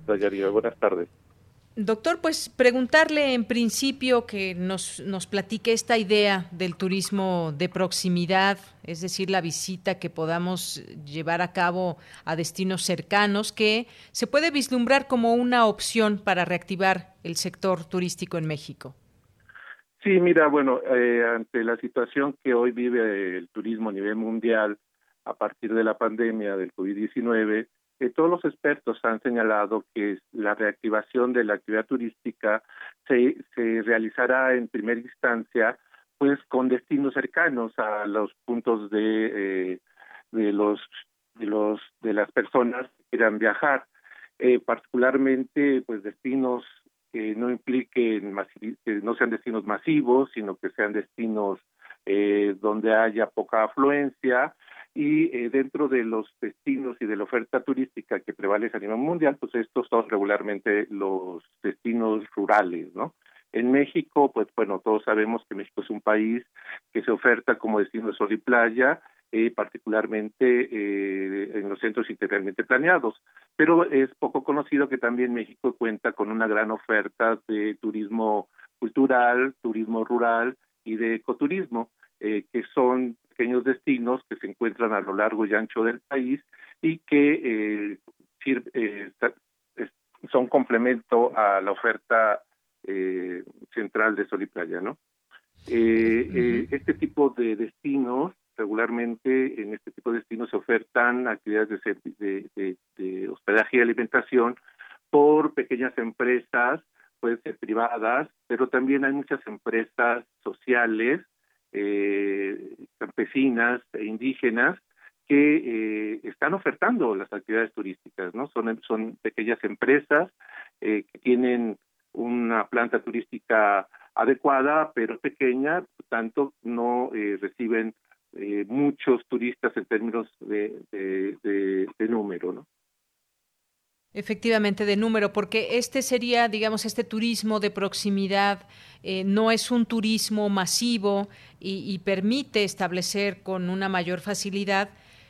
Dayario, buenas tardes.
Doctor, pues preguntarle en principio que nos, nos platique esta idea del turismo de proximidad, es decir, la visita que podamos llevar a cabo a destinos cercanos, que se puede vislumbrar como una opción para reactivar el sector turístico en México.
Sí, mira, bueno, eh, ante la situación que hoy vive el turismo a nivel mundial a partir de la pandemia del COVID-19, todos los expertos han señalado que la reactivación de la actividad turística se, se realizará en primera instancia pues con destinos cercanos a los puntos de eh, de los de los de las personas que quieran viajar. Eh, particularmente pues destinos que no impliquen que no sean destinos masivos sino que sean destinos eh, donde haya poca afluencia y eh, dentro de los destinos y de la oferta turística que prevalece a nivel mundial, pues estos son regularmente los destinos rurales, ¿no? En México, pues bueno, todos sabemos que México es un país que se oferta como destino de sol y playa eh, particularmente eh, en los centros integralmente planeados. Pero es poco conocido que también México cuenta con una gran oferta de turismo cultural, turismo rural y de ecoturismo, eh, que son pequeños destinos que se encuentran a lo largo y ancho del país y que son complemento a la oferta central de Sol y Playa, ¿no? este tipo de destinos regularmente en este tipo de destinos se ofertan actividades de, de, hospedaje y alimentación por pequeñas empresas, pueden ser privadas, pero también hay muchas empresas sociales, eh, campesinas e indígenas que eh, están ofertando las actividades turísticas, ¿no? Son, son pequeñas empresas eh, que tienen una planta turística adecuada, pero pequeña, por tanto no reciben eh, muchos turistas en términos de, de, número, ¿no?
Efectivamente, de número, porque este sería, digamos, este turismo de proximidad, eh, no es un turismo masivo y, permite establecer con una mayor facilidad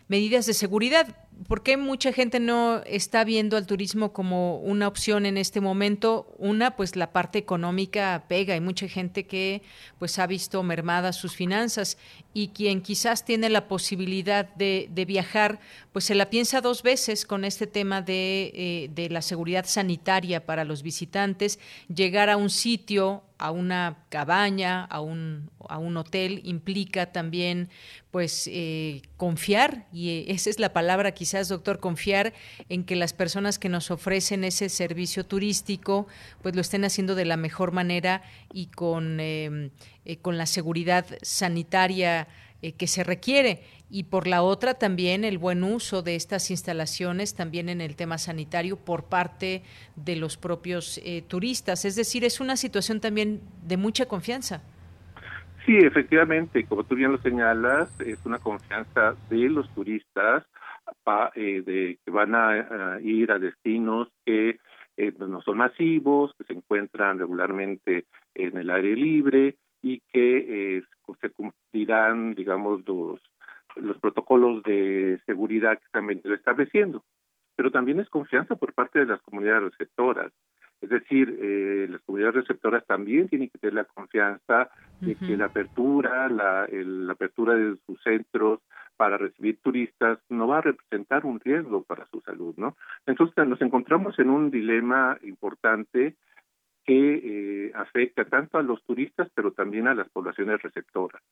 medidas de seguridad. ¿Por qué mucha gente no está viendo al turismo como una opción en este momento? Una, pues la parte económica pega. Hay mucha gente que pues ha visto mermadas sus finanzas y quien quizás tiene la posibilidad de, viajar, pues se la piensa dos veces con este tema de, eh, de la seguridad sanitaria para los visitantes. Llegar a un sitio a una cabaña, a un, a un hotel, implica también pues eh, confiar, y eh, esa es la palabra quizás, doctor, confiar en que las personas que nos ofrecen ese servicio turístico pues lo estén haciendo de la mejor manera y con, eh, con la seguridad sanitaria que se requiere y por la otra también el buen uso de estas instalaciones también en el tema sanitario por parte de los propios eh, turistas. Es decir, es una situación también de mucha confianza.
Sí, efectivamente, como tú bien lo señalas, es una confianza de los turistas eh, de que van a, ir a destinos que eh, no son masivos, que se encuentran regularmente en el aire libre y que se cumplirán, digamos, los los protocolos de seguridad que están estableciendo. Pero también es confianza por parte de las comunidades receptoras. Es decir, eh, las comunidades receptoras también tienen que tener la confianza de que la apertura, la, la apertura de sus centros para recibir turistas no va a representar un riesgo para su salud, ¿no? Entonces nos encontramos en un dilema importante que eh, afecta tanto a los turistas, pero también a las poblaciones receptoras.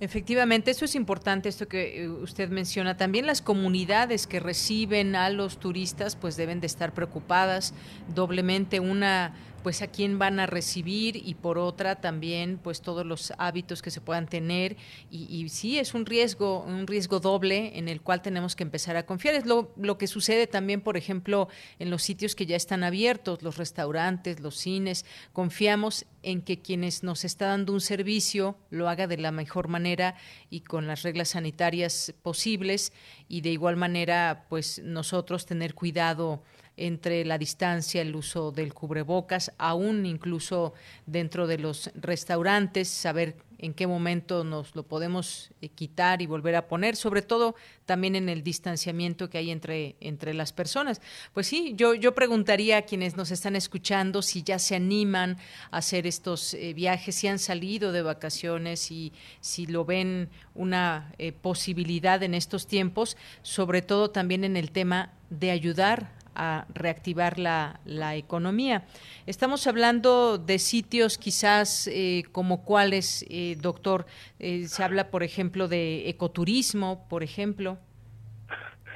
Efectivamente, eso es importante, esto que eh, usted menciona. También las comunidades que reciben a los turistas, pues deben de estar preocupadas doblemente. Una pues a quién van a recibir y por otra también pues todos los hábitos que se puedan tener. Y, y, sí es un riesgo un riesgo doble en el cual tenemos que empezar a confiar. Es lo, lo que sucede también por ejemplo en los sitios que ya están abiertos los restaurantes los cines. Confiamos en que quienes nos está dando un servicio lo haga de la mejor manera y con las reglas sanitarias posibles y de igual manera pues nosotros tener cuidado entre la distancia, el uso del cubrebocas, aún incluso dentro de los restaurantes, saber en qué momento nos lo podemos eh, quitar y volver a poner, sobre todo también en el distanciamiento que hay entre, entre las personas. Pues sí, yo, yo preguntaría a quienes nos están escuchando si ya se animan a hacer estos eh, viajes, si han salido de vacaciones y si lo ven una eh, posibilidad en estos tiempos, sobre todo también en el tema de ayudar a reactivar la, la economía. Estamos hablando de sitios quizás eh, como cuáles, eh, doctor, eh, se habla, por ejemplo, de ecoturismo, por ejemplo.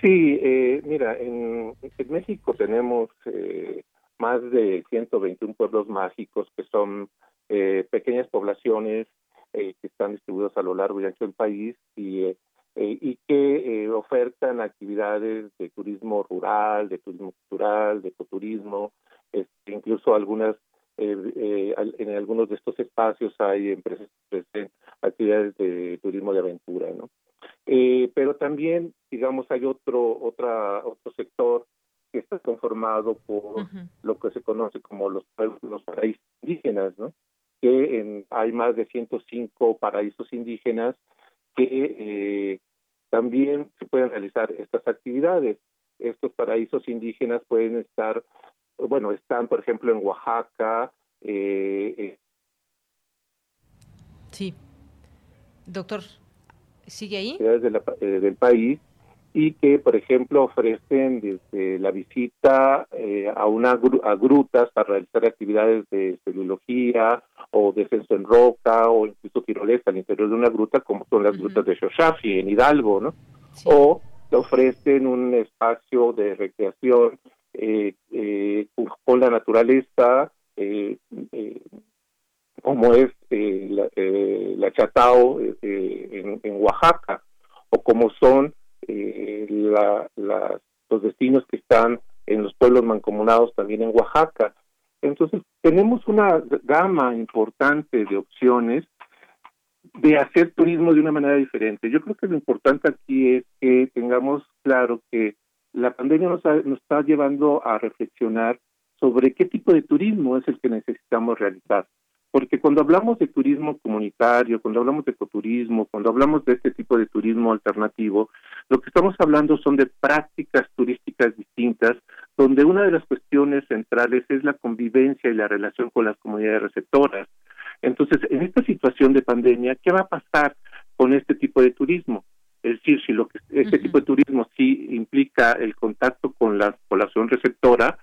Sí, mira, en, en, México tenemos más de 121 pueblos mágicos que son pequeñas poblaciones que están distribuidos a lo largo y ancho del país y eh, y que eh, ofertan actividades de turismo rural, de turismo cultural, de ecoturismo, este, incluso algunas eh, en algunos de estos espacios hay empresas que ofrecen actividades de turismo de aventura, ¿no? pero también, digamos, hay otro otra otro sector que está conformado por lo que se conoce como los los paraísos indígenas, ¿no? Que en, hay más de 105 paraísos indígenas que también se pueden realizar estas actividades. Estos paraísos indígenas pueden estar, bueno, están por ejemplo en Oaxaca.
sí. Doctor, ¿sigue ahí?
del país y que, por ejemplo, ofrecen desde la visita eh, a, una a grutas para realizar actividades de celulología o descenso en roca o incluso tirolesa al interior de una gruta, como son las grutas de Shoshafi en Hidalgo, ¿no? O te ofrecen un espacio de recreación eh, eh, con la naturaleza, como es la, la, Chatao en, en Oaxaca, o como son eh, la, los destinos que están en los pueblos mancomunados también en Oaxaca. Entonces, tenemos una gama importante de opciones de hacer turismo de una manera diferente. Yo creo que lo importante aquí es que tengamos claro que la pandemia nos, nos está llevando a reflexionar sobre qué tipo de turismo es el que necesitamos realizar porque cuando hablamos de turismo comunitario, cuando hablamos de ecoturismo, cuando hablamos de este tipo de turismo alternativo, lo que estamos hablando son de prácticas turísticas distintas, donde una de las cuestiones centrales es la convivencia y la relación con las comunidades receptoras. Entonces, en esta situación de pandemia, ¿qué va a pasar con este tipo de turismo? Es decir, si lo que este tipo de turismo sí implica el contacto con la población receptora,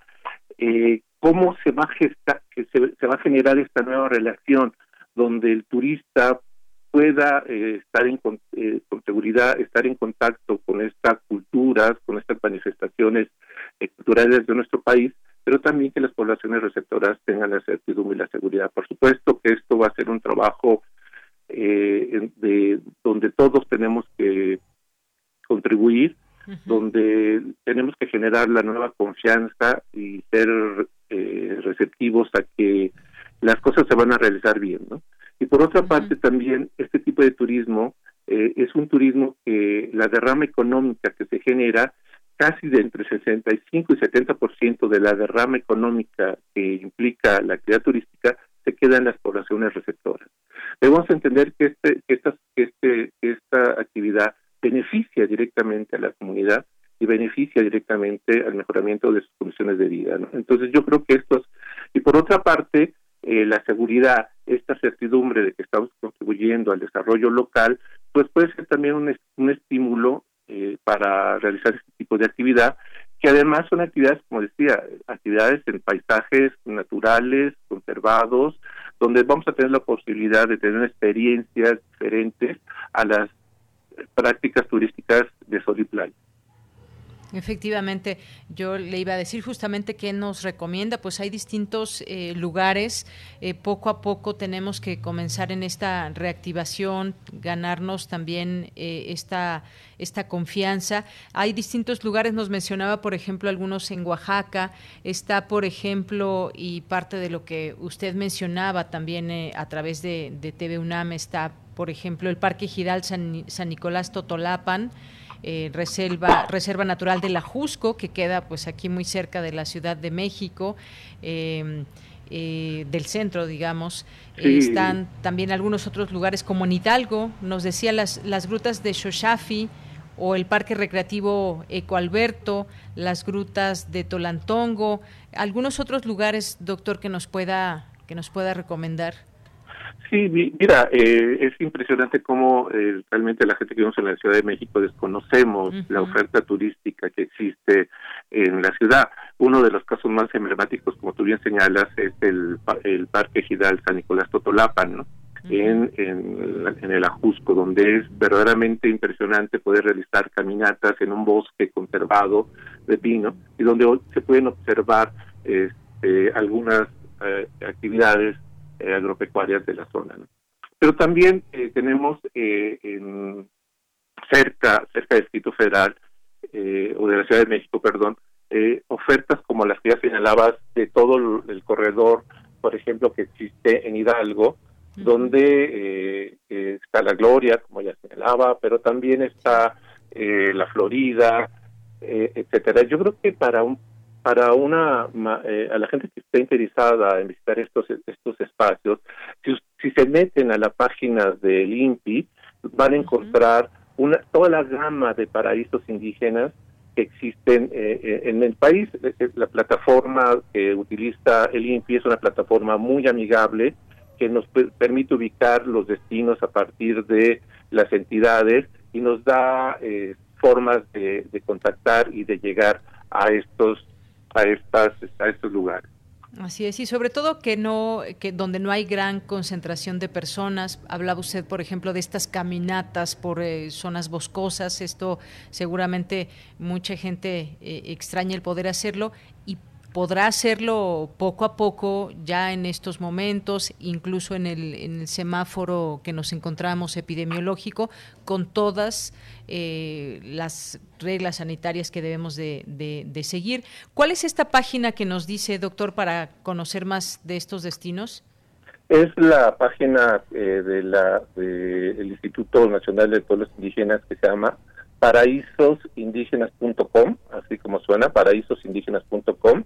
eh, cómo se va a gestar, que se, va a generar esta nueva relación donde el turista pueda eh, estar en, eh, con seguridad, estar en contacto con estas culturas, con estas manifestaciones eh, culturales de nuestro país, pero también que las poblaciones receptoras tengan la certidumbre y la seguridad. Por supuesto que esto va a ser un trabajo de donde todos tenemos que contribuir, donde tenemos que generar la nueva confianza y ser eh, receptivos a que las cosas se van a realizar bien, ¿no? Y por otra parte también este tipo de turismo eh, es un turismo que la derrama económica que se genera casi de entre 65 y 70% de la derrama económica que implica la actividad turística se queda en las poblaciones receptoras. Debemos entender que, este, que, esta, este, esta actividad beneficia directamente a la comunidad y beneficia directamente al mejoramiento de sus condiciones de vida. Entonces yo creo que estos, y por otra parte, eh, la seguridad, esta certidumbre de que estamos contribuyendo al desarrollo local, pues puede ser también un, un estímulo eh, para realizar este tipo de actividad, que además son actividades, como decía, actividades en paisajes naturales, conservados, donde vamos a tener la posibilidad de tener experiencias diferentes a las prácticas turísticas de sol y playa.
Efectivamente, yo le iba a decir justamente que nos recomienda, pues hay distintos eh, lugares, eh, poco a poco tenemos que comenzar en esta reactivación, ganarnos también eh, esta, esta confianza. Hay distintos lugares, nos mencionaba, por ejemplo, algunos en Oaxaca, está, por ejemplo, y parte de lo que usted mencionaba también a través de, de TV UNAM, está, por ejemplo, el Parque Giral San, San Nicolás Totolapan, eh, reserva, reserva natural de la Jusco, que queda pues aquí muy cerca de la Ciudad de México. Em, eh, del centro, digamos. están también algunos otros lugares como en Hidalgo, nos decía las, las grutas de Shoshafi o el Parque Recreativo Ecoalberto, las grutas de Tolantongo, algunos otros lugares, doctor, que nos pueda, que nos pueda recomendar.
Sí, mira, eh, es impresionante cómo eh, realmente la gente que vivimos en la Ciudad de México desconocemos la oferta turística que existe en la ciudad. Uno de los casos más emblemáticos, como tú bien señalas, es el, el Parque Gidal San Nicolás Totolapan, ¿no? en, en, el Ajusco, donde es verdaderamente impresionante poder realizar caminatas en un bosque conservado de pino y donde se pueden observar este, algunas eh, actividades eh, agropecuarias de la zona. Pero también eh, tenemos eh, en, cerca, cerca del Distrito Federal, o de la Ciudad de México, perdón, ofertas como las que ya señalabas de todo el, corredor, por ejemplo, que existe en Hidalgo, donde está la Gloria, como ya señalaba, pero también está la Florida, etcétera. Yo creo que para un para una eh, a la gente que esté interesada en visitar estos estos espacios si, si se meten a la página del INPI van a encontrar una, toda la gama de paraísos indígenas que existen eh, eh, en el país. La plataforma que utiliza el INPI es una plataforma muy amigable que nos permite ubicar los destinos a partir de las entidades y nos da eh, formas de, de, contactar y de llegar a estos a estos lugares.
Así es, y sobre todo que no, que donde no hay gran concentración de personas. Hablaba usted, por ejemplo, de estas caminatas por eh, zonas boscosas. Esto seguramente mucha gente eh, extraña el poder hacerlo y podrá hacerlo poco a poco ya en estos momentos, incluso en el, semáforo que nos encontramos epidemiológico, con todas eh, las reglas sanitarias que debemos de, de, seguir. ¿Cuál es esta página que nos dice, doctor, para conocer más de estos destinos?
Es la página eh, de la del Instituto Nacional de Pueblos Indígenas que se llama paraísosindígenas.com, así como suena, paraísosindígenas.com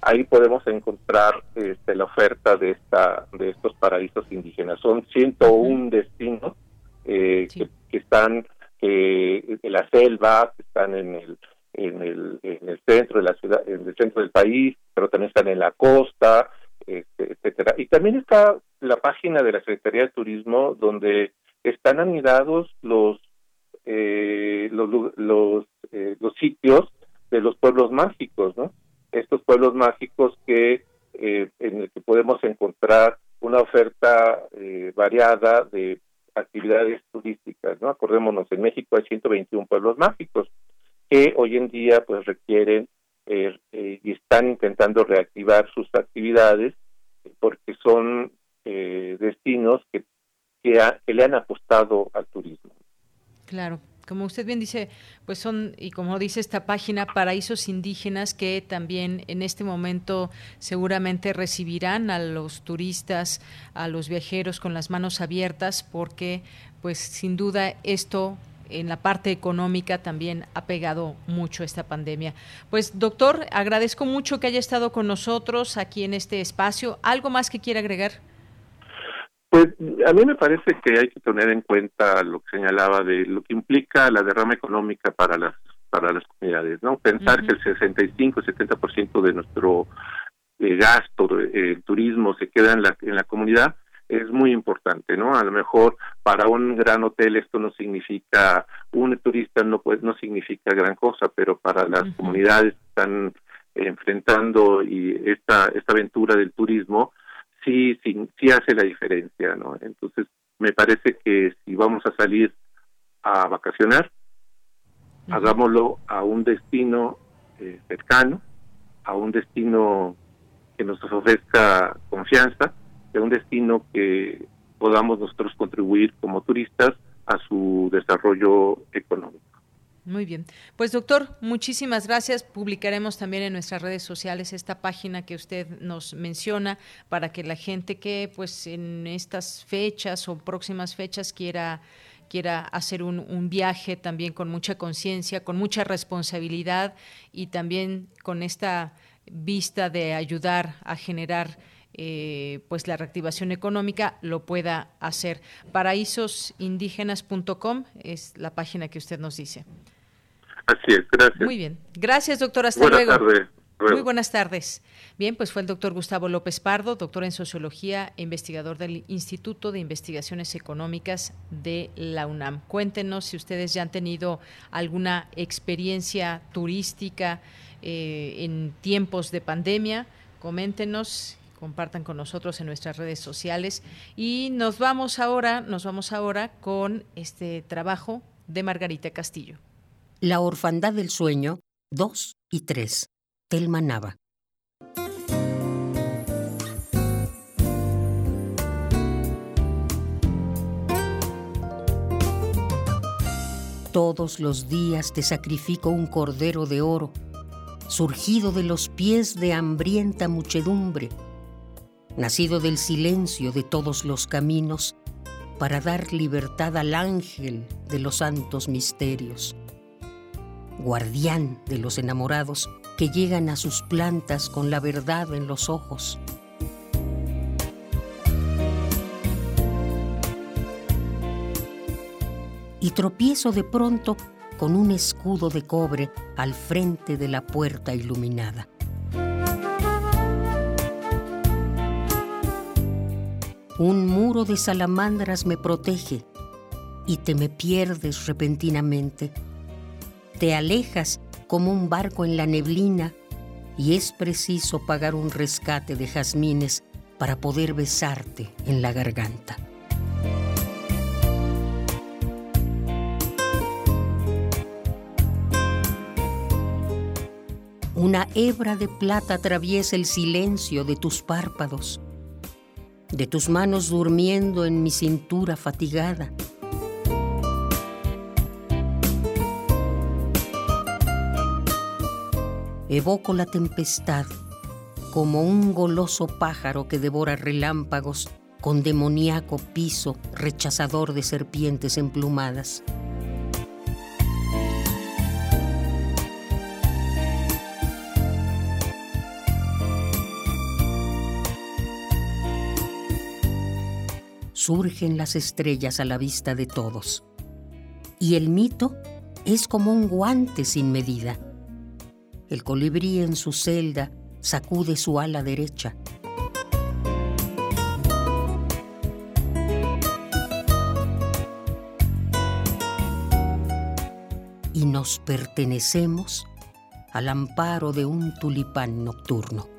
ahí podemos encontrar este, la oferta de esta de estos paraísos indígenas. Son 101 destinos eh, que, están en la selva, que están en el, en el, en el centro de la ciudad, en el centro del país, pero también están en la costa, este, etcétera. Y también está la página de la Secretaría de Turismo donde están anidados los eh, los los, eh, los sitios de los pueblos mágicos, ¿no? Estos pueblos mágicos que eh, en el que podemos encontrar una oferta eh, variada de actividades turísticas, ¿no? Acordémonos, en México hay 121 pueblos mágicos que hoy en día pues requieren eh, y están intentando reactivar sus actividades porque son destinos que, que le han apostado al turismo.
Claro como usted bien dice, pues son, y como dice esta página, paraísos indígenas que también en este momento seguramente recibirán a los turistas, a los viajeros con las manos abiertas, porque pues sin duda esto en la parte económica también ha pegado mucho esta pandemia. Pues doctor, agradezco mucho que haya estado con nosotros aquí en este espacio. ¿Algo más que quiera agregar?
Pues a mí me parece que hay que tener en cuenta lo que señalaba de lo que implica la derrama económica para las para las comunidades, ¿no? Pensar que el 65-70% de nuestro eh, gasto de turismo se queda en la en la comunidad es muy importante, ¿no? A lo mejor para un gran hotel esto no significa un turista no pues no significa gran cosa, pero para las comunidades que están enfrentando y esta esta aventura del turismo sí, sí, sí hace la diferencia, ¿no? Entonces, me parece que si vamos a salir a vacacionar, hagámoslo a un destino eh, cercano, a un destino que nos ofrezca confianza, a un destino que podamos nosotros contribuir como turistas a su desarrollo económico.
Muy bien. Pues doctor, muchísimas gracias. Publicaremos también en nuestras redes sociales esta página que usted nos menciona para que la gente que pues en estas fechas o próximas fechas quiera quiera hacer un, un viaje también con mucha conciencia, con mucha responsabilidad y también con esta vista de ayudar a generar eh, pues la reactivación económica lo pueda hacer. Paraísosindígenas.com es la página que usted nos dice.
Así es, gracias.
Muy bien. Gracias, doctor. Hasta
buenas
luego.
Tardes.
Muy buenas tardes. Bien, pues fue el doctor Gustavo López Pardo, doctor en sociología e investigador del Instituto de Investigaciones Económicas de la UNAM. Cuéntenos si ustedes ya han tenido alguna experiencia turística eh, en tiempos de pandemia. Coméntenos compartan con nosotros en nuestras redes sociales y nos vamos ahora, nos vamos ahora con este trabajo de Margarita Castillo.
La Orfandad del Sueño, 2 y 3. Telma Nava. Todos los días te sacrifico un cordero de oro, surgido de los pies de hambrienta muchedumbre, nacido del silencio de todos los caminos, para dar libertad al ángel de los santos misterios guardián de los enamorados que llegan a sus plantas con la verdad en los ojos. y tropiezo de pronto con un escudo de cobre al frente de la puerta iluminada. Un muro de salamandras me protege y te me pierdes repentinamente. Te alejas como un barco en la neblina y es preciso pagar un rescate de jazmines para poder besarte en la garganta. Una hebra de plata atraviesa el silencio de tus párpados, de tus manos durmiendo en mi cintura fatigada. Evoco la tempestad como un goloso pájaro que devora relámpagos con demoníaco piso rechazador de serpientes emplumadas. Surgen las estrellas a la vista de todos. Y el mito es como un guante sin medida. El colibrí en su celda sacude su ala derecha. Y nos pertenecemos al amparo de un tulipán nocturno.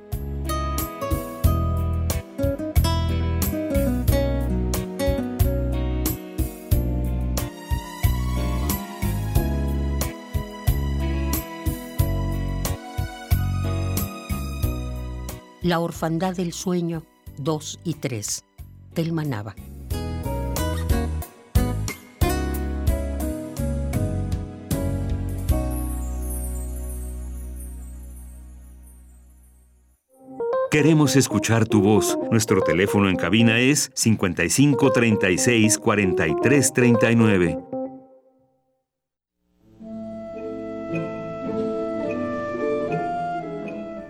La orfandad del sueño 2 y 3. Telmanaba.
Queremos escuchar tu voz. Nuestro teléfono en cabina es 55 36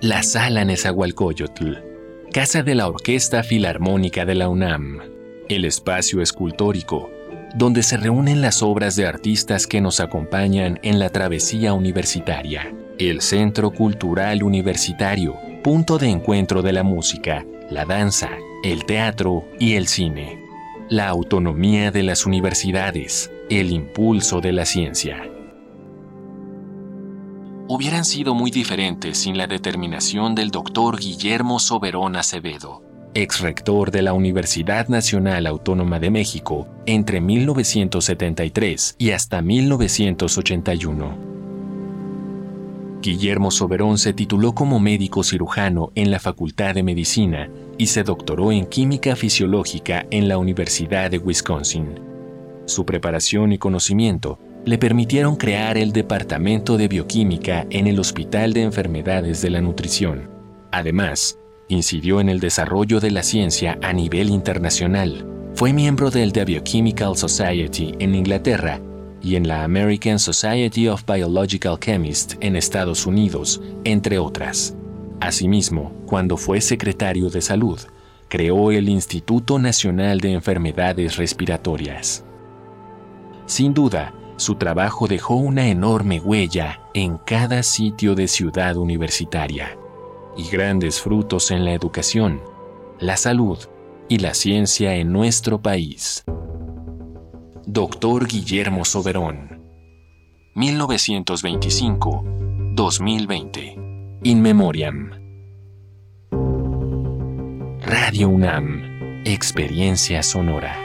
La Sala Nezahualcóyotl, Casa de la Orquesta Filarmónica de la UNAM, el espacio escultórico, donde se reúnen las obras de artistas que nos acompañan en la travesía universitaria, el Centro Cultural Universitario, punto de encuentro de la música, la danza, el teatro y el cine, la autonomía de las universidades, el impulso de la ciencia hubieran sido muy diferentes sin la determinación del doctor Guillermo Soberón Acevedo, ex rector de la Universidad Nacional Autónoma de México entre 1973 y hasta 1981. Guillermo Soberón se tituló como médico cirujano en la Facultad de Medicina y se doctoró en Química Fisiológica en la Universidad de Wisconsin. Su preparación y conocimiento le permitieron crear el Departamento de Bioquímica en el Hospital de Enfermedades de la Nutrición. Además, incidió en el desarrollo de la ciencia a nivel internacional. Fue miembro del The Biochemical Society en Inglaterra y en la American Society of Biological Chemists en Estados Unidos, entre otras. Asimismo, cuando fue secretario de Salud, creó el Instituto Nacional de Enfermedades Respiratorias. Sin duda, su trabajo dejó una enorme huella en cada sitio de ciudad universitaria y grandes frutos en la educación, la salud y la ciencia en nuestro país. Doctor Guillermo Soberón, 1925-2020, In Memoriam. Radio UNAM, Experiencia Sonora.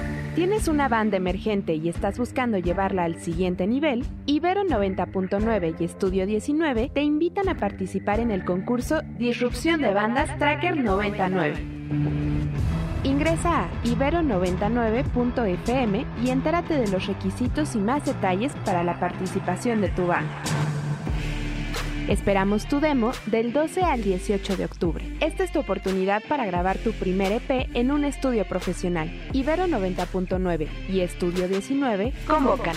¿Tienes una banda emergente y estás buscando llevarla al siguiente nivel? Ibero 90.9 y Estudio 19 te invitan a participar en el concurso Disrupción de Bandas Tracker 99. Ingresa a ibero99.fm y entérate de los requisitos y más detalles para la participación de tu banda. Esperamos tu demo del 12 al 18 de octubre. Esta es tu oportunidad para grabar tu primer EP en un estudio profesional. Ibero 90.9 y Estudio 19 convocan.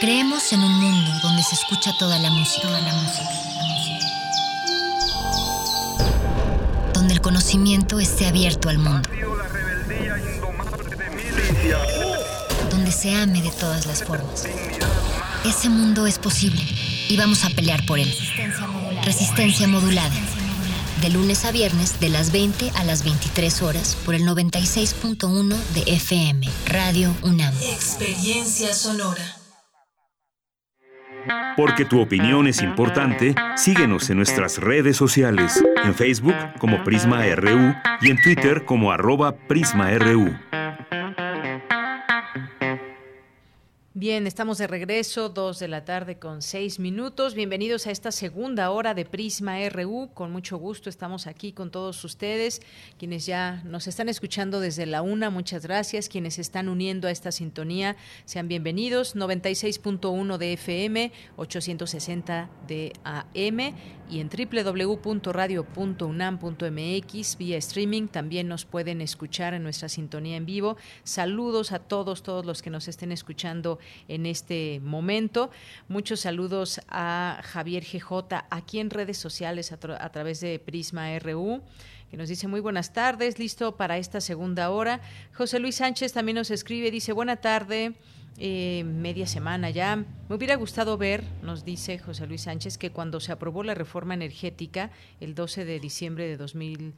Creemos en un mundo donde se escucha toda la música, toda la música, donde el conocimiento esté abierto al mundo, donde se ame de todas las formas. Ese mundo es posible y vamos a pelear por él. Resistencia modulada. De lunes a viernes, de las 20 a las 23 horas, por el 96.1 de FM. Radio UNAM.
Experiencia sonora.
Porque tu opinión es importante, síguenos en nuestras redes sociales, en Facebook como Prisma RU y en Twitter como arroba PrismaRU.
Bien, estamos de regreso, dos de la tarde con seis minutos. Bienvenidos a esta segunda hora de Prisma RU. Con mucho gusto estamos aquí con todos ustedes, quienes ya nos están escuchando desde la una, muchas gracias. Quienes están uniendo a esta sintonía, sean bienvenidos. 96.1 de FM, 860 de AM y en www.radio.unam.mx vía streaming también nos pueden escuchar en nuestra sintonía en vivo. Saludos a todos, todos los que nos estén escuchando en este momento. Muchos saludos a Javier GJ aquí en redes sociales a, través de Prisma RU que nos dice muy buenas tardes, listo para esta segunda hora. José Luis Sánchez también nos escribe, dice buena tarde. Eh, media semana ya. Me hubiera gustado ver, nos dice José Luis Sánchez, que cuando se aprobó la reforma energética el 12 de diciembre de 2000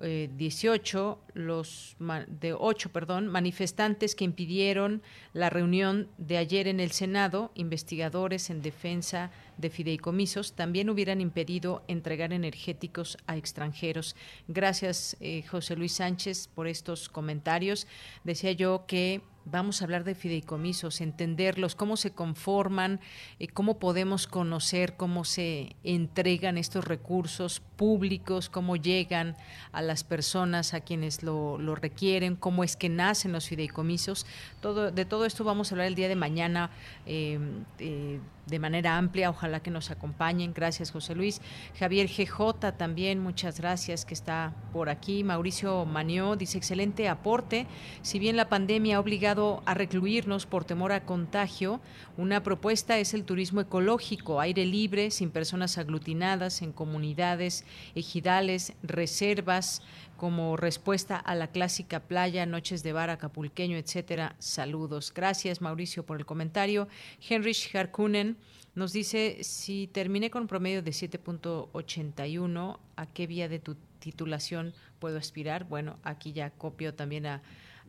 18 eh, los de ocho perdón manifestantes que impidieron la reunión de ayer en el Senado investigadores en defensa de fideicomisos también hubieran impedido entregar energéticos a extranjeros gracias eh, José Luis Sánchez por estos comentarios decía yo que Vamos a hablar de fideicomisos, entenderlos, cómo se conforman, eh, cómo podemos conocer cómo se entregan estos recursos públicos, cómo llegan a las personas a quienes lo, requieren, cómo es que nacen los fideicomisos. Todo, de todo esto vamos a hablar el día de mañana. Eh, eh, de manera amplia. Ojalá que nos acompañen. Gracias, José Luis. Javier GJ también, muchas gracias que está por aquí. Mauricio Manió dice, excelente aporte. Si bien la pandemia ha obligado a recluirnos por temor a contagio, una propuesta es el turismo ecológico, aire libre, sin personas aglutinadas, en comunidades, ejidales, reservas, como respuesta a la clásica playa, noches de bar acapulqueño, etcétera. Saludos. Gracias, Mauricio, por el comentario. Heinrich Harkunen nos dice, si terminé con promedio de 7.81, ¿a qué vía de tu titulación puedo aspirar? Bueno, aquí ya copio también a,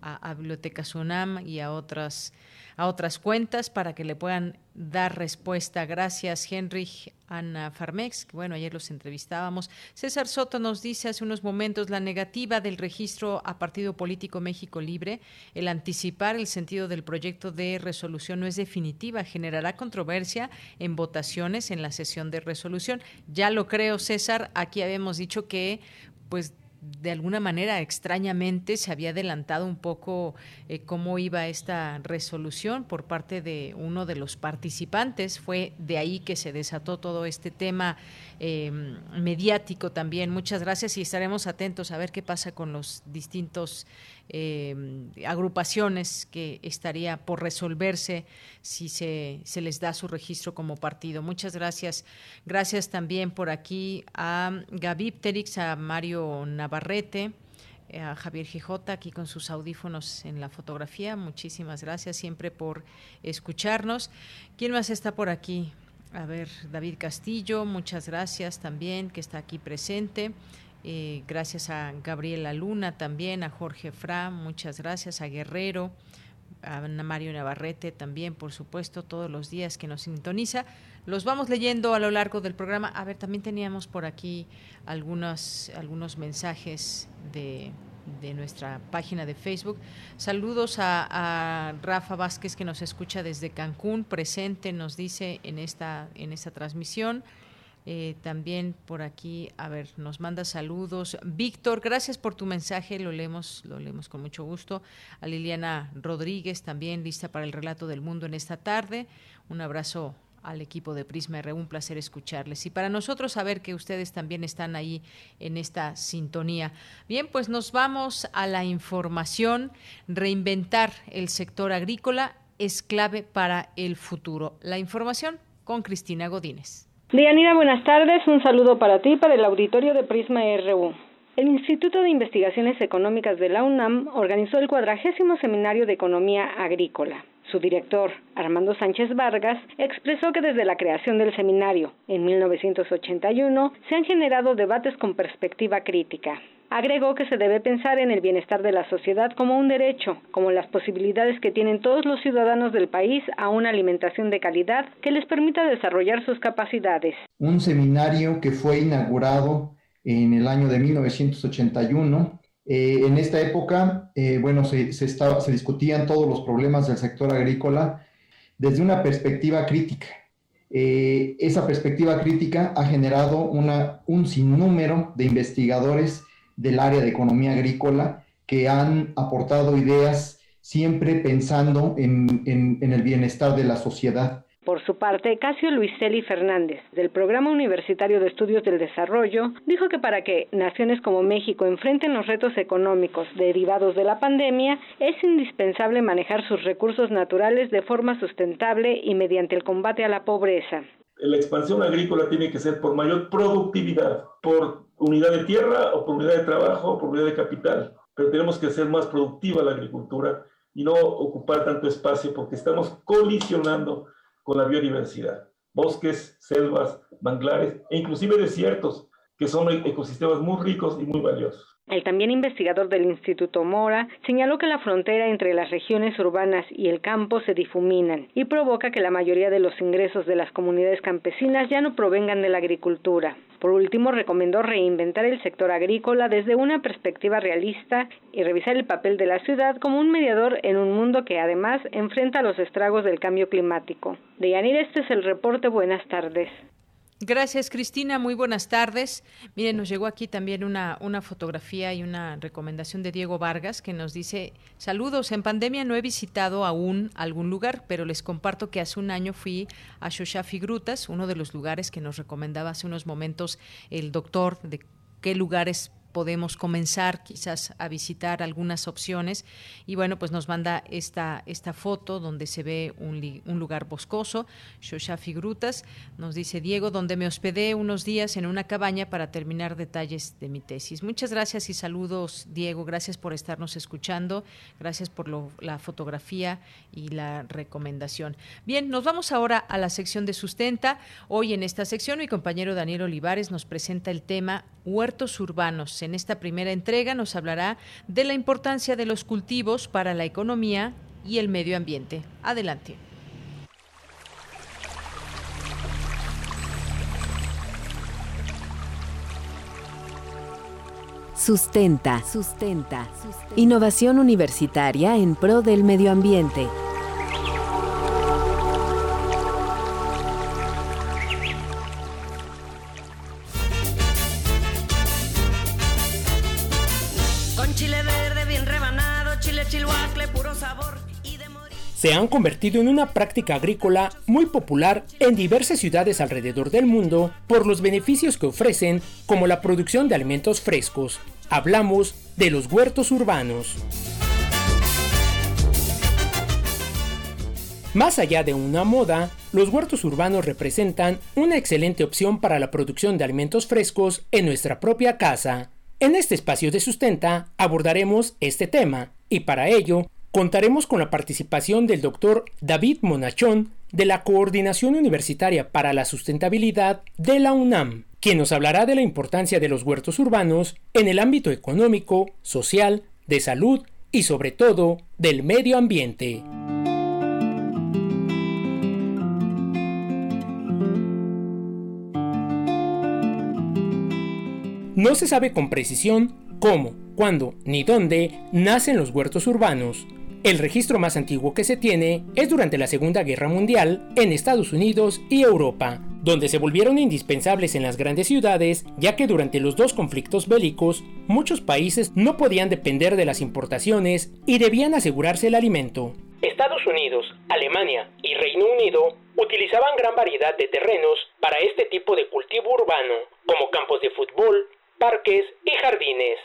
a, Biblioteca Sunam y a otras a otras cuentas para que le puedan dar respuesta. Gracias, Henry, Ana Farmex. Bueno, ayer los entrevistábamos. César Soto nos dice hace unos momentos la negativa del registro a Partido Político México Libre, el anticipar el sentido del proyecto de resolución no es definitiva, generará controversia en votaciones en la sesión de resolución. Ya lo creo, César. Aquí habíamos dicho que pues de alguna manera extrañamente se había adelantado un poco eh, cómo iba esta resolución por parte de uno de los participantes. Fue de ahí que se desató todo este tema em, mediático también. Muchas gracias y estaremos atentos a ver qué pasa con los distintos eh, agrupaciones que estaría por resolverse si se, se les da su registro como partido. Muchas gracias. Gracias también por aquí a Gaby Pterix, a Mario Navarrete a Javier Gijota aquí con sus audífonos en la fotografía. Muchísimas gracias siempre por escucharnos. ¿Quién más está por aquí? A ver, David Castillo, muchas gracias también que está aquí presente. Eh, gracias a Gabriela Luna también, a Jorge Fra, muchas gracias, a Guerrero, a Mario Navarrete también, por supuesto, todos los días que nos sintoniza. Los vamos leyendo a lo largo del programa. A ver, también teníamos por aquí algunos, algunos mensajes de, de nuestra página de Facebook. Saludos a, a, Rafa Vázquez que nos escucha desde Cancún, presente, nos dice en esta, en esta transmisión. Eh, también por aquí, a ver, nos manda saludos. Víctor, gracias por tu mensaje, lo leemos, lo leemos con mucho gusto. A Liliana Rodríguez, también lista para el relato del mundo en esta tarde. Un abrazo al equipo de Prisma R, un placer escucharles. Y para nosotros saber que ustedes también están ahí en esta sintonía. Bien, pues nos vamos a la información. Reinventar el sector agrícola es clave para el futuro. La información con Cristina Godínez.
Dianira, buenas tardes. Un saludo para ti, para el auditorio de Prisma RU. El Instituto de Investigaciones Económicas de la UNAM organizó el cuadragésimo seminario de Economía Agrícola. Su director, Armando Sánchez Vargas, expresó que desde la creación del seminario, en 1981, se han generado debates con perspectiva crítica. Agregó que se debe pensar en el bienestar de la sociedad como un derecho, como las posibilidades que tienen todos los ciudadanos del país a una alimentación de calidad que les permita desarrollar sus capacidades.
Un seminario que fue inaugurado en el año de 1981. Eh, en esta época, eh, bueno, se, se discutían todos los problemas del sector agrícola desde una perspectiva crítica. Eh, esa perspectiva crítica ha generado una, un sinnúmero de investigadores del área de economía agrícola que han aportado ideas siempre pensando en, el bienestar de la sociedad.
Por su parte, Casio Luiseli Fernández, del Programa Universitario de Estudios del Desarrollo, dijo que para que naciones como México enfrenten los retos económicos derivados de la pandemia, es indispensable manejar sus recursos naturales de forma sustentable y mediante el combate a la pobreza.
La expansión agrícola tiene que ser por mayor productividad, por unidad de tierra o por unidad de trabajo o por unidad de capital. Pero tenemos que hacer más productiva la agricultura y no ocupar tanto espacio porque estamos colisionando con la biodiversidad. Bosques, selvas, manglares e inclusive desiertos, que son ecosistemas muy ricos y muy valiosos.
El también investigador del Instituto Mora señaló que la frontera entre las regiones urbanas y el campo se difuminan y provoca que la mayoría de los ingresos de las comunidades campesinas ya no provengan de la agricultura. Por último, recomendó reinventar el sector agrícola desde una perspectiva realista y revisar el papel de la ciudad como un mediador en un mundo que además enfrenta los estragos del cambio climático. De Yanir, este es el reporte. Buenas tardes.
Gracias, Cristina. Muy buenas tardes. Miren, nos llegó aquí también una, una fotografía y una recomendación de Diego Vargas que nos dice, saludos, en pandemia no he visitado aún algún lugar, pero les comparto que hace un año fui a Shoshafi Grutas, uno de los lugares que nos recomendaba hace unos momentos el doctor de qué lugares podemos comenzar quizás a visitar algunas opciones. Y bueno pues nos manda esta esta foto donde se ve un, lugar boscoso Shoshafi Grutas. Nos dice Diego donde me hospedé unos días en una cabaña para terminar detalles de mi tesis muchas gracias y saludos Diego. Gracias por estarnos escuchando. Gracias por la fotografía y la recomendación. Bien nos vamos ahora a la sección de sustenta. Hoy en esta sección mi compañero Daniel Olivares nos presenta el tema huertos urbanos Unidos. En esta primera entrega nos hablará de la importancia de los cultivos para la economía y el medio ambiente. Adelante.
Sustenta. Sustenta. Innovación universitaria en pro del medio ambiente.
Se han convertido en una práctica agrícola muy popular en diversas ciudades alrededor del mundo por los beneficios que ofrecen como la producción de alimentos frescos. Hablamos de los huertos urbanos. Más allá de una moda, los huertos urbanos representan una excelente opción para la producción de alimentos frescos en nuestra propia casa. En este espacio de sustenta abordaremos este tema y para ello contaremos con la participación del doctor David Monachón de la Coordinación Universitaria para la Sustentabilidad de la UNAM, quien nos hablará de la importancia de los huertos urbanos en el ámbito económico, social, de salud y sobre todo del medio ambiente. No se sabe con precisión cómo, cuándo ni dónde nacen los huertos urbanos, el registro más antiguo que se tiene es durante la Segunda Guerra Mundial en Estados Unidos y Europa, donde se volvieron indispensables en las grandes ciudades, ya que durante los dos conflictos bélicos muchos países no podían depender de las importaciones y debían asegurarse el alimento. Estados Unidos, Alemania y Reino Unido utilizaban gran variedad de terrenos para este tipo de cultivo urbano, como campos de fútbol, parques y jardines.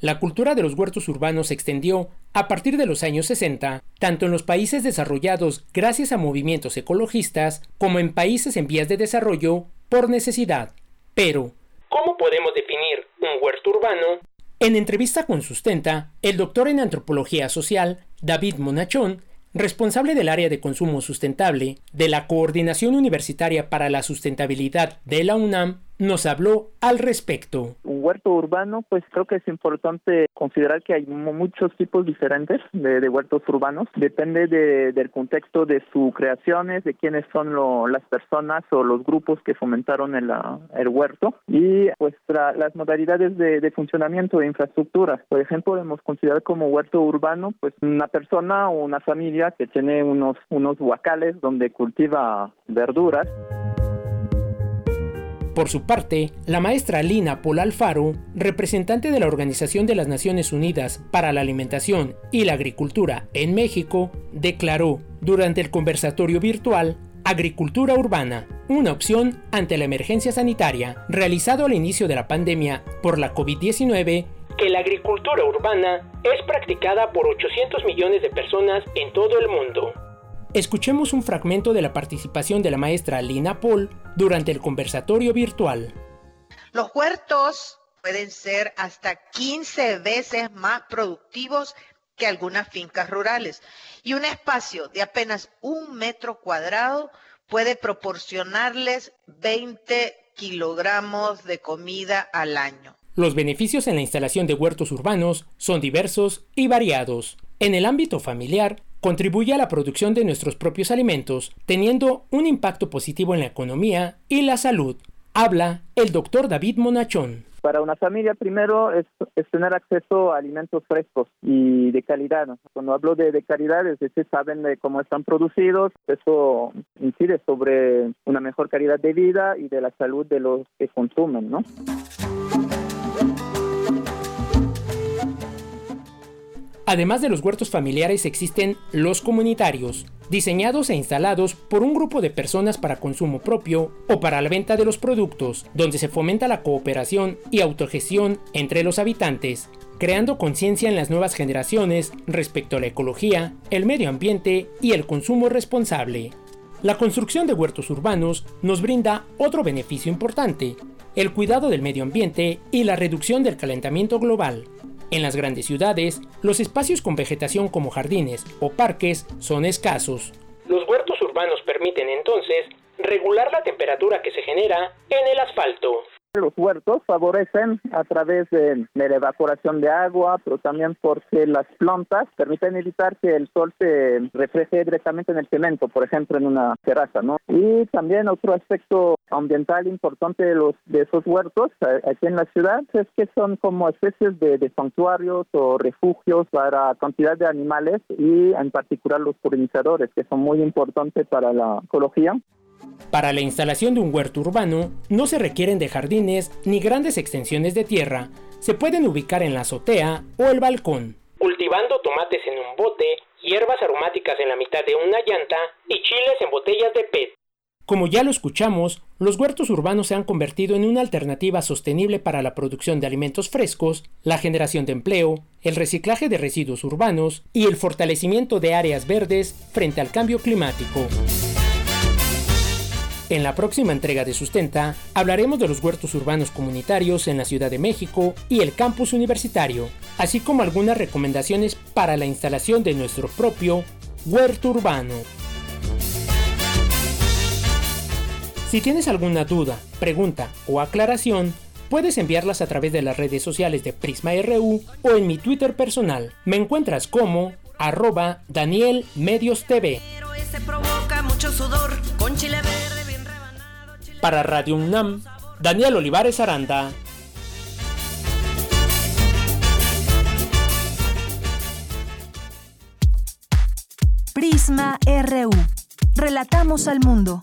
La cultura de los huertos urbanos se extendió a partir de los años 60, tanto en los países desarrollados gracias a movimientos ecologistas como en países en vías de desarrollo por necesidad. Pero, ¿cómo podemos definir un huerto urbano? En entrevista con Sustenta, el doctor en antropología social, David Monachón, responsable del área de consumo sustentable de la Coordinación Universitaria para la Sustentabilidad de la UNAM, nos habló al respecto.
Un huerto urbano, pues creo que es importante considerar que hay muchos tipos diferentes de, huertos urbanos. Depende del contexto de sus creaciones, de quiénes son las personas o los grupos que fomentaron el, el huerto y pues las modalidades de, funcionamiento de infraestructura. Por ejemplo, podemos considerar como huerto urbano pues una persona o una familia que tiene unos, unos huacales donde cultiva verduras.
Por su parte, la maestra Lina Pol Alfaro, representante de la Organización de las Naciones Unidas para la Alimentación y la Agricultura en México, declaró durante el conversatorio virtual Agricultura Urbana, una opción ante la emergencia sanitaria, realizado al inicio de la pandemia por la COVID-19, que la agricultura urbana es practicada por 800 millones de personas en todo el mundo. Escuchemos un fragmento de la participación de la maestra Lina Paul durante el conversatorio virtual.
Los huertos pueden ser hasta 15 veces más productivos que algunas fincas rurales y un espacio de apenas un metro cuadrado puede proporcionarles 20 kilogramos de comida al año.
Los beneficios en la instalación de huertos urbanos son diversos y variados. En el ámbito familiar, contribuye a la producción de nuestros propios alimentos, teniendo un impacto positivo en la economía y la salud. Habla el doctor David Monachón.
Para una familia, primero es, tener acceso a alimentos frescos y de calidad. Cuando hablo de, calidad, es decir, saben de cómo están producidos. Eso incide sobre una mejor calidad de vida y de la salud de los que consumen, ¿no?
Además de los huertos familiares existen los comunitarios, diseñados e instalados por un grupo de personas para consumo propio o para la venta de los productos, donde se fomenta la cooperación y autogestión entre los habitantes, creando conciencia en las nuevas generaciones respecto a la ecología, el medio ambiente y el consumo responsable. La construcción de huertos urbanos nos brinda otro beneficio importante, el cuidado del medio ambiente y la reducción del calentamiento global, en las grandes ciudades, los espacios con vegetación como jardines o parques son escasos. Los huertos urbanos permiten entonces regular la temperatura que se genera en el asfalto.
Los huertos favorecen a través de, la evaporación de agua, pero también porque las plantas permiten evitar que el sol se refleje directamente en el cemento, por ejemplo, en una terraza, ¿no? Y también otro aspecto ambiental importante de los de esos huertos aquí en la ciudad es que son como especies de, de santuarios o refugios para cantidad de animales y en particular los polinizadores, que son muy importantes para la ecología.
Para la instalación de un huerto urbano no se requieren de jardines ni grandes extensiones de tierra, se pueden ubicar en la azotea o el balcón. Cultivando tomates en un bote, hierbas aromáticas en la mitad de una llanta y chiles en botellas de PET. Como ya lo escuchamos, los huertos urbanos se han convertido en una alternativa sostenible para la producción de alimentos frescos, la generación de empleo, el reciclaje de residuos urbanos y el fortalecimiento de áreas verdes frente al cambio climático. En la próxima entrega de Sustenta hablaremos de los huertos urbanos comunitarios en la Ciudad de México y el campus universitario, así como algunas recomendaciones para la instalación de nuestro propio huerto urbano. Si tienes alguna duda, pregunta o aclaración, puedes enviarlas a través de las redes sociales de Prisma RU o en mi Twitter personal. Me encuentras como arroba Daniel Medios TV. Para Radio UNAM, Daniel Olivares Aranda.
Prisma RU. Relatamos al mundo.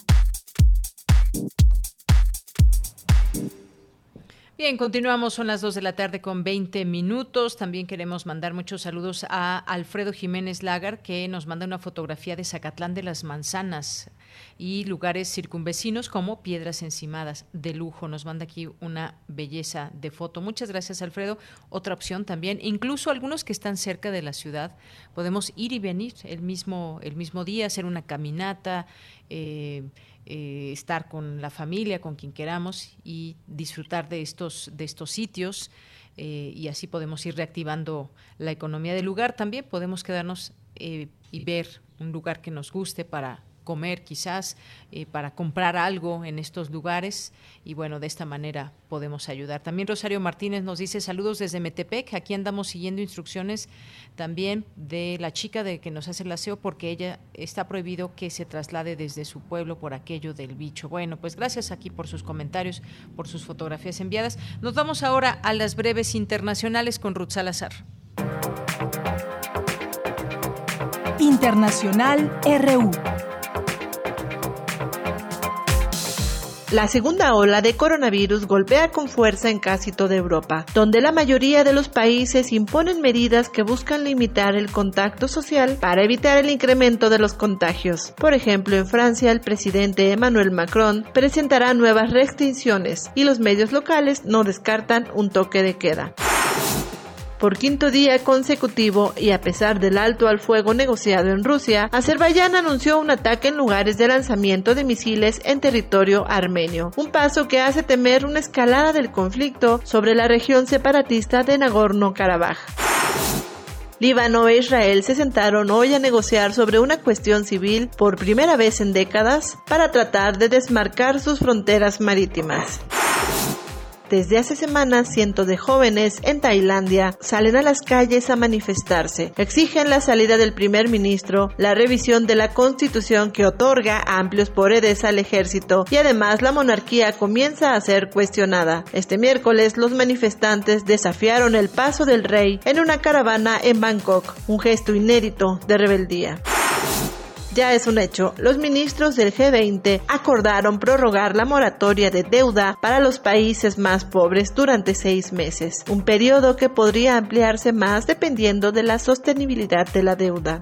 Bien, continuamos, son las 2 de la tarde con 20 minutos. También queremos mandar muchos saludos a Alfredo Jiménez Lagar, que nos manda una fotografía de Zacatlán de las Manzanas y lugares circunvecinos como Piedras Encimadas de lujo. Nos manda aquí una belleza de foto. Muchas gracias, Alfredo. Otra opción también, incluso algunos que están cerca de la ciudad, podemos ir y venir el mismo, el mismo día, hacer una caminata. Eh, eh, estar con la familia, con quien queramos y disfrutar de estos, de estos sitios eh, y así podemos ir reactivando la economía del lugar. También podemos quedarnos y ver un lugar que nos guste para comer quizás, eh, para comprar algo en estos lugares y bueno, de esta manera podemos ayudar. También Rosario Martínez nos dice saludos desde Metepec, aquí andamos siguiendo instrucciones también de la chica de que nos hace el aseo porque ella está prohibido que se traslade desde su pueblo por aquello del bicho. Bueno, pues gracias aquí por sus comentarios, por sus fotografías enviadas. Nos vamos ahora a las breves internacionales con Ruth Salazar.
Internacional RU.
La segunda ola de coronavirus golpea con fuerza en casi toda Europa, donde la mayoría de los países imponen medidas que buscan limitar el contacto social para evitar el incremento de los contagios. Por ejemplo, en Francia el presidente Emmanuel Macron presentará nuevas restricciones y los medios locales no descartan un toque de queda. Por quinto día consecutivo y a pesar del alto al fuego negociado en Rusia, Azerbaiyán anunció un ataque en lugares de lanzamiento de misiles en territorio armenio, un paso que hace temer una escalada del conflicto sobre la región separatista de Nagorno-Karabaj. Líbano e Israel se sentaron hoy a negociar sobre una cuestión civil por primera vez en décadas para tratar de desmarcar sus fronteras marítimas. Desde hace semanas, cientos de jóvenes en Tailandia salen a las calles a manifestarse. Exigen la salida del primer ministro, la revisión de la constitución que otorga amplios poderes al ejército y además la monarquía comienza a ser cuestionada. Este miércoles los manifestantes desafiaron el paso del rey en una caravana en Bangkok, un gesto inédito de rebeldía ya es un hecho. Los ministros del G20 acordaron prorrogar la moratoria de deuda para los países más pobres durante seis meses, un periodo que podría ampliarse más dependiendo de la sostenibilidad de la deuda.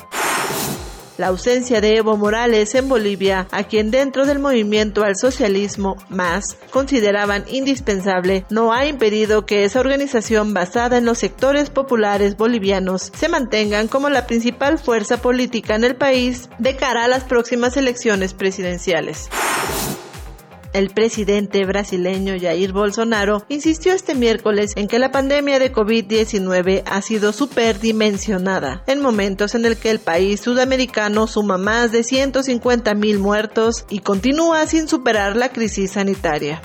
La ausencia de Evo Morales en Bolivia, a quien dentro del movimiento al socialismo más consideraban indispensable, no ha impedido que esa organización basada en los sectores populares bolivianos se mantengan como la principal fuerza política en el país de cara a las próximas elecciones presidenciales. El presidente brasileño Jair Bolsonaro insistió este miércoles en que la pandemia de COVID-19 ha sido superdimensionada, en momentos en el que el país sudamericano suma más de 150 mil muertos y continúa sin superar la crisis sanitaria.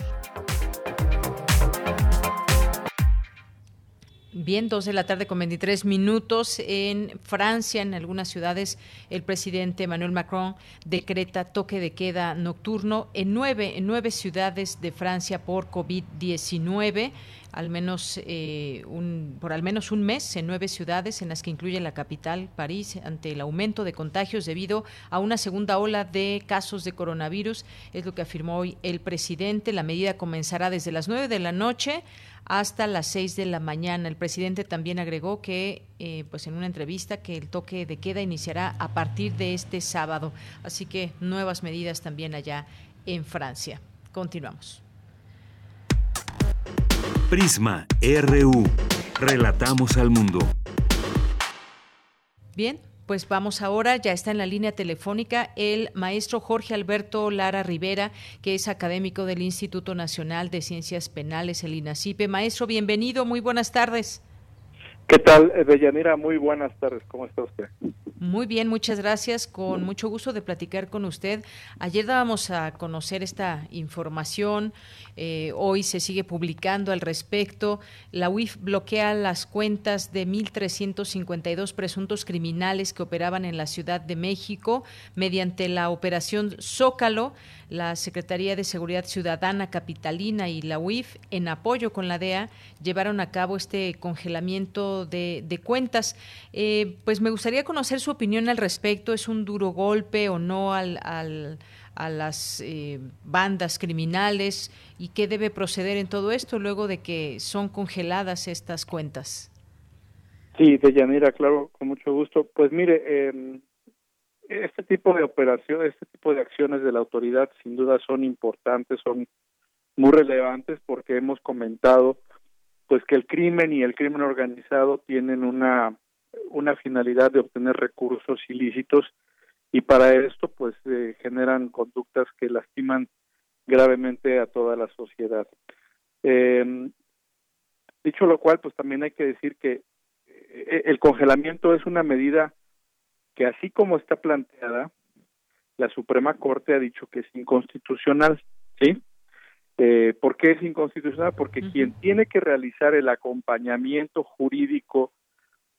Bien, dos de la tarde con 23 minutos. En Francia, en algunas ciudades, el presidente Emmanuel Macron decreta toque de queda nocturno en nueve, en nueve ciudades de Francia por COVID-19 al menos eh, un, por al menos un mes en nueve ciudades, en las que incluye la capital, París, ante el aumento de contagios debido a una segunda ola de casos de coronavirus. Es lo que afirmó hoy el presidente. La medida comenzará desde las nueve de la noche hasta las 6 de la mañana. El presidente también agregó que, eh, pues en una entrevista, que el toque de queda iniciará a partir de este sábado. Así que nuevas medidas también allá en Francia. Continuamos.
Prisma RU. Relatamos al mundo.
Bien, pues vamos ahora, ya está en la línea telefónica el maestro Jorge Alberto Lara Rivera, que es académico del Instituto Nacional de Ciencias Penales, el INACIPE. Maestro, bienvenido, muy buenas tardes.
¿Qué tal, Deyanira? Muy buenas tardes, ¿cómo está usted?
Muy bien, muchas gracias. Con mucho gusto de platicar con usted. Ayer dábamos a conocer esta información, eh, hoy se sigue publicando al respecto. La UIF bloquea las cuentas de 1.352 presuntos criminales que operaban en la Ciudad de México mediante la operación Zócalo la Secretaría de Seguridad Ciudadana Capitalina y la UIF, en apoyo con la DEA, llevaron a cabo este congelamiento de, cuentas. Eh, pues me gustaría conocer su opinión al respecto. ¿Es un duro golpe o no al, a las eh, bandas criminales? ¿Y qué debe proceder en todo esto luego de que son congeladas estas cuentas?
Sí, de Yanira, claro, con mucho gusto. Pues mire, eh, este tipo de operaciones, este tipo de acciones de la autoridad sin duda son importantes, son muy relevantes porque hemos comentado pues que el crimen y el crimen organizado tienen una una finalidad de obtener recursos ilícitos y para esto pues eh, generan conductas que lastiman gravemente a toda la sociedad. Eh, dicho lo cual, pues también hay que decir que eh, el congelamiento es una medida que así como está planteada, la Suprema Corte ha dicho que es inconstitucional, ¿sí? Eh, ¿Por qué es inconstitucional? Porque quien tiene que realizar el acompañamiento jurídico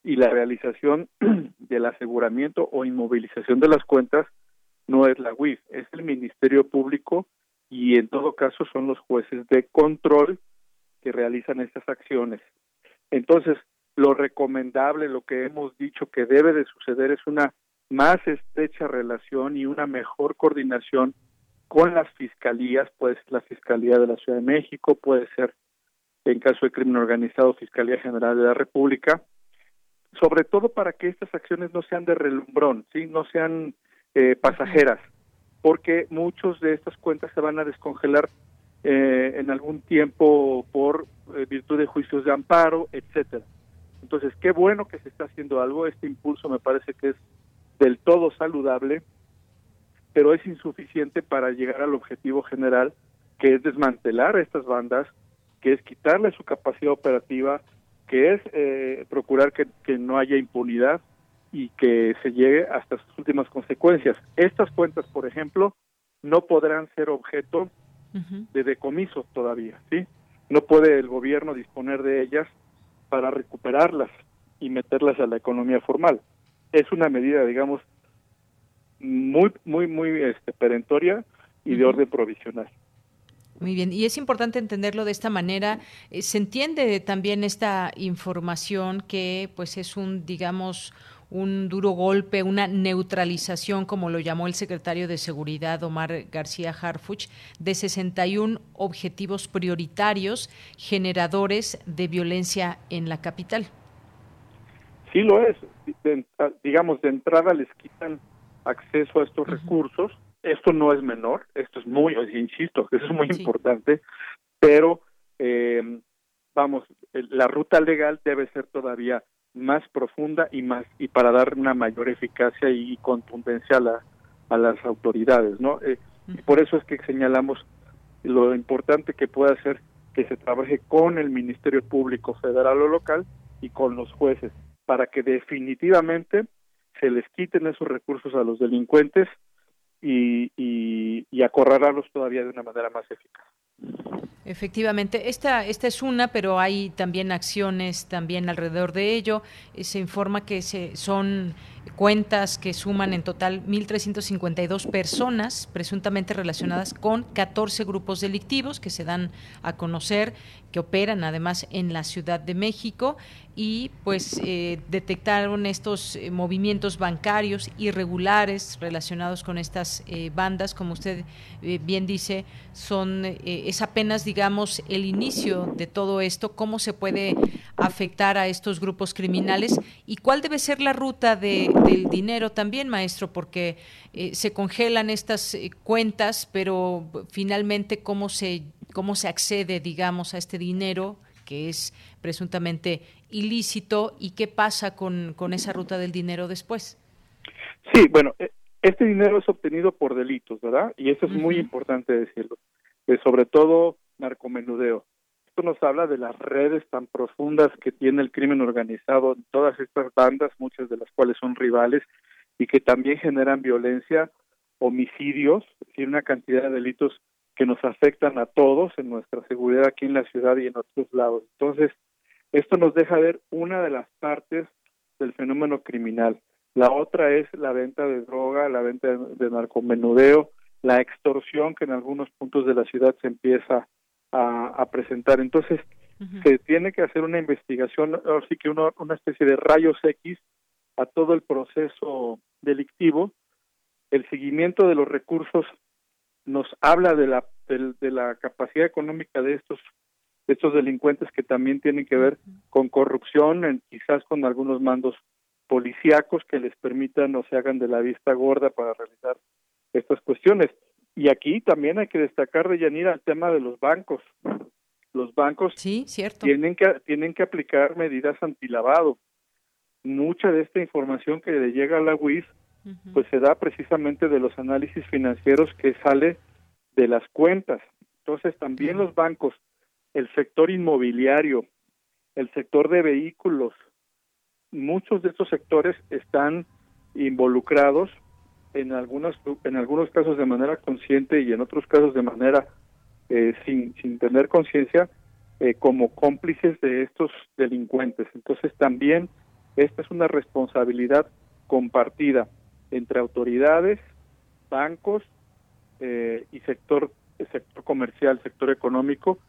y la realización del aseguramiento o inmovilización de las cuentas no es la UIF, es el Ministerio Público y en todo caso son los jueces de control que realizan estas acciones. Entonces, lo recomendable, lo que hemos dicho que debe de suceder es una más estrecha relación y una mejor coordinación con las fiscalías, puede ser la Fiscalía de la Ciudad de México, puede ser en caso de crimen organizado Fiscalía General de la República, sobre todo para que estas acciones no sean de relumbrón, sí, no sean eh, pasajeras, porque muchos de estas cuentas se van a descongelar eh, en algún tiempo por eh, virtud de juicios de amparo, etcétera. Entonces, qué bueno que se está haciendo algo. Este impulso me parece que es del todo saludable, pero es insuficiente para llegar al objetivo general, que es desmantelar estas bandas, que es quitarle su capacidad operativa, que es eh, procurar que, no haya impunidad y que se llegue hasta sus últimas consecuencias. Estas cuentas, por ejemplo, no podrán ser objeto de decomiso todavía, ¿sí? No puede el gobierno disponer de ellas para recuperarlas y meterlas a la economía formal. Es una medida, digamos, muy, muy, muy este, perentoria y de orden provisional.
Muy bien, y es importante entenderlo de esta manera. Eh, se entiende también esta información que, pues, es un, digamos, un duro golpe, una neutralización, como lo llamó el secretario de Seguridad Omar García Harfuch, de 61 objetivos prioritarios generadores de violencia en la capital.
Sí lo es. digamos, de entrada les quitan acceso a estos recursos. Esto no es menor, esto es muy, insisto, eso es muy importante, pero eh, vamos, la ruta legal debe ser todavía más profunda y más y para dar una mayor eficacia y contundencia a, la, a las autoridades, ¿no? Eh, y por eso es que señalamos lo importante que puede ser que se trabaje con el Ministerio Público Federal o local y con los jueces para que definitivamente se les quiten esos recursos a los delincuentes y, y, y acorralarlos todavía de una manera más eficaz.
Efectivamente, esta, esta es una, pero hay también acciones también alrededor de ello. Eh, se informa que se, son cuentas que suman en total 1.352 personas presuntamente relacionadas con 14 grupos delictivos que se dan a conocer, que operan además en la Ciudad de México y pues eh, detectaron estos eh, movimientos bancarios irregulares relacionados con estas eh, bandas, como usted bien dice, son es apenas digamos el inicio de todo esto, cómo se puede afectar a estos grupos criminales y cuál debe ser la ruta de, del dinero también, maestro, porque se congelan estas cuentas, pero finalmente cómo se cómo se accede, digamos, a este dinero que es presuntamente ilícito y qué pasa con, con esa ruta del dinero después.
Sí, bueno, e, este dinero es obtenido por delitos, ¿verdad? Y eso es muy importante decirlo. Eh, sobre todo narcomenudeo. Esto nos habla de las redes tan profundas que tiene el crimen organizado todas estas bandas, muchas de las cuales son rivales y que también generan violencia, homicidios, y una cantidad de delitos que nos afectan a todos en nuestra seguridad aquí en la ciudad y en otros lados. Entonces, esto nos deja ver una de las partes del fenómeno criminal. La otra es la venta de droga, la venta de, narcomenudeo, la extorsión que en algunos puntos de la ciudad se empieza a, presentar. Entonces, se tiene que hacer una investigación, así que una especie de rayos X a todo el proceso delictivo, el seguimiento de los recursos nos habla de la de, la capacidad económica de estos de estos delincuentes que también tienen que ver con corrupción, quizás con algunos mandos policíacos que les permitan o se hagan de la vista gorda para realizar estas cuestiones. Y aquí también hay que destacar de Yanira el tema de los bancos. Los bancos
sí, cierto.
tienen que tienen que aplicar medidas antilavado. Mucha de esta información que le llega a la UIF pues se da precisamente de los análisis financieros que sale de las cuentas. Entonces también los bancos, el sector inmobiliario, el sector de vehículos, muchos de estos sectores están involucrados en algunos en algunos casos de manera consciente y en otros casos de manera eh, sin sin tener conciencia eh, como cómplices de estos delincuentes entonces también esta es una responsabilidad compartida entre autoridades, bancos eh, y sector sector comercial, sector económico,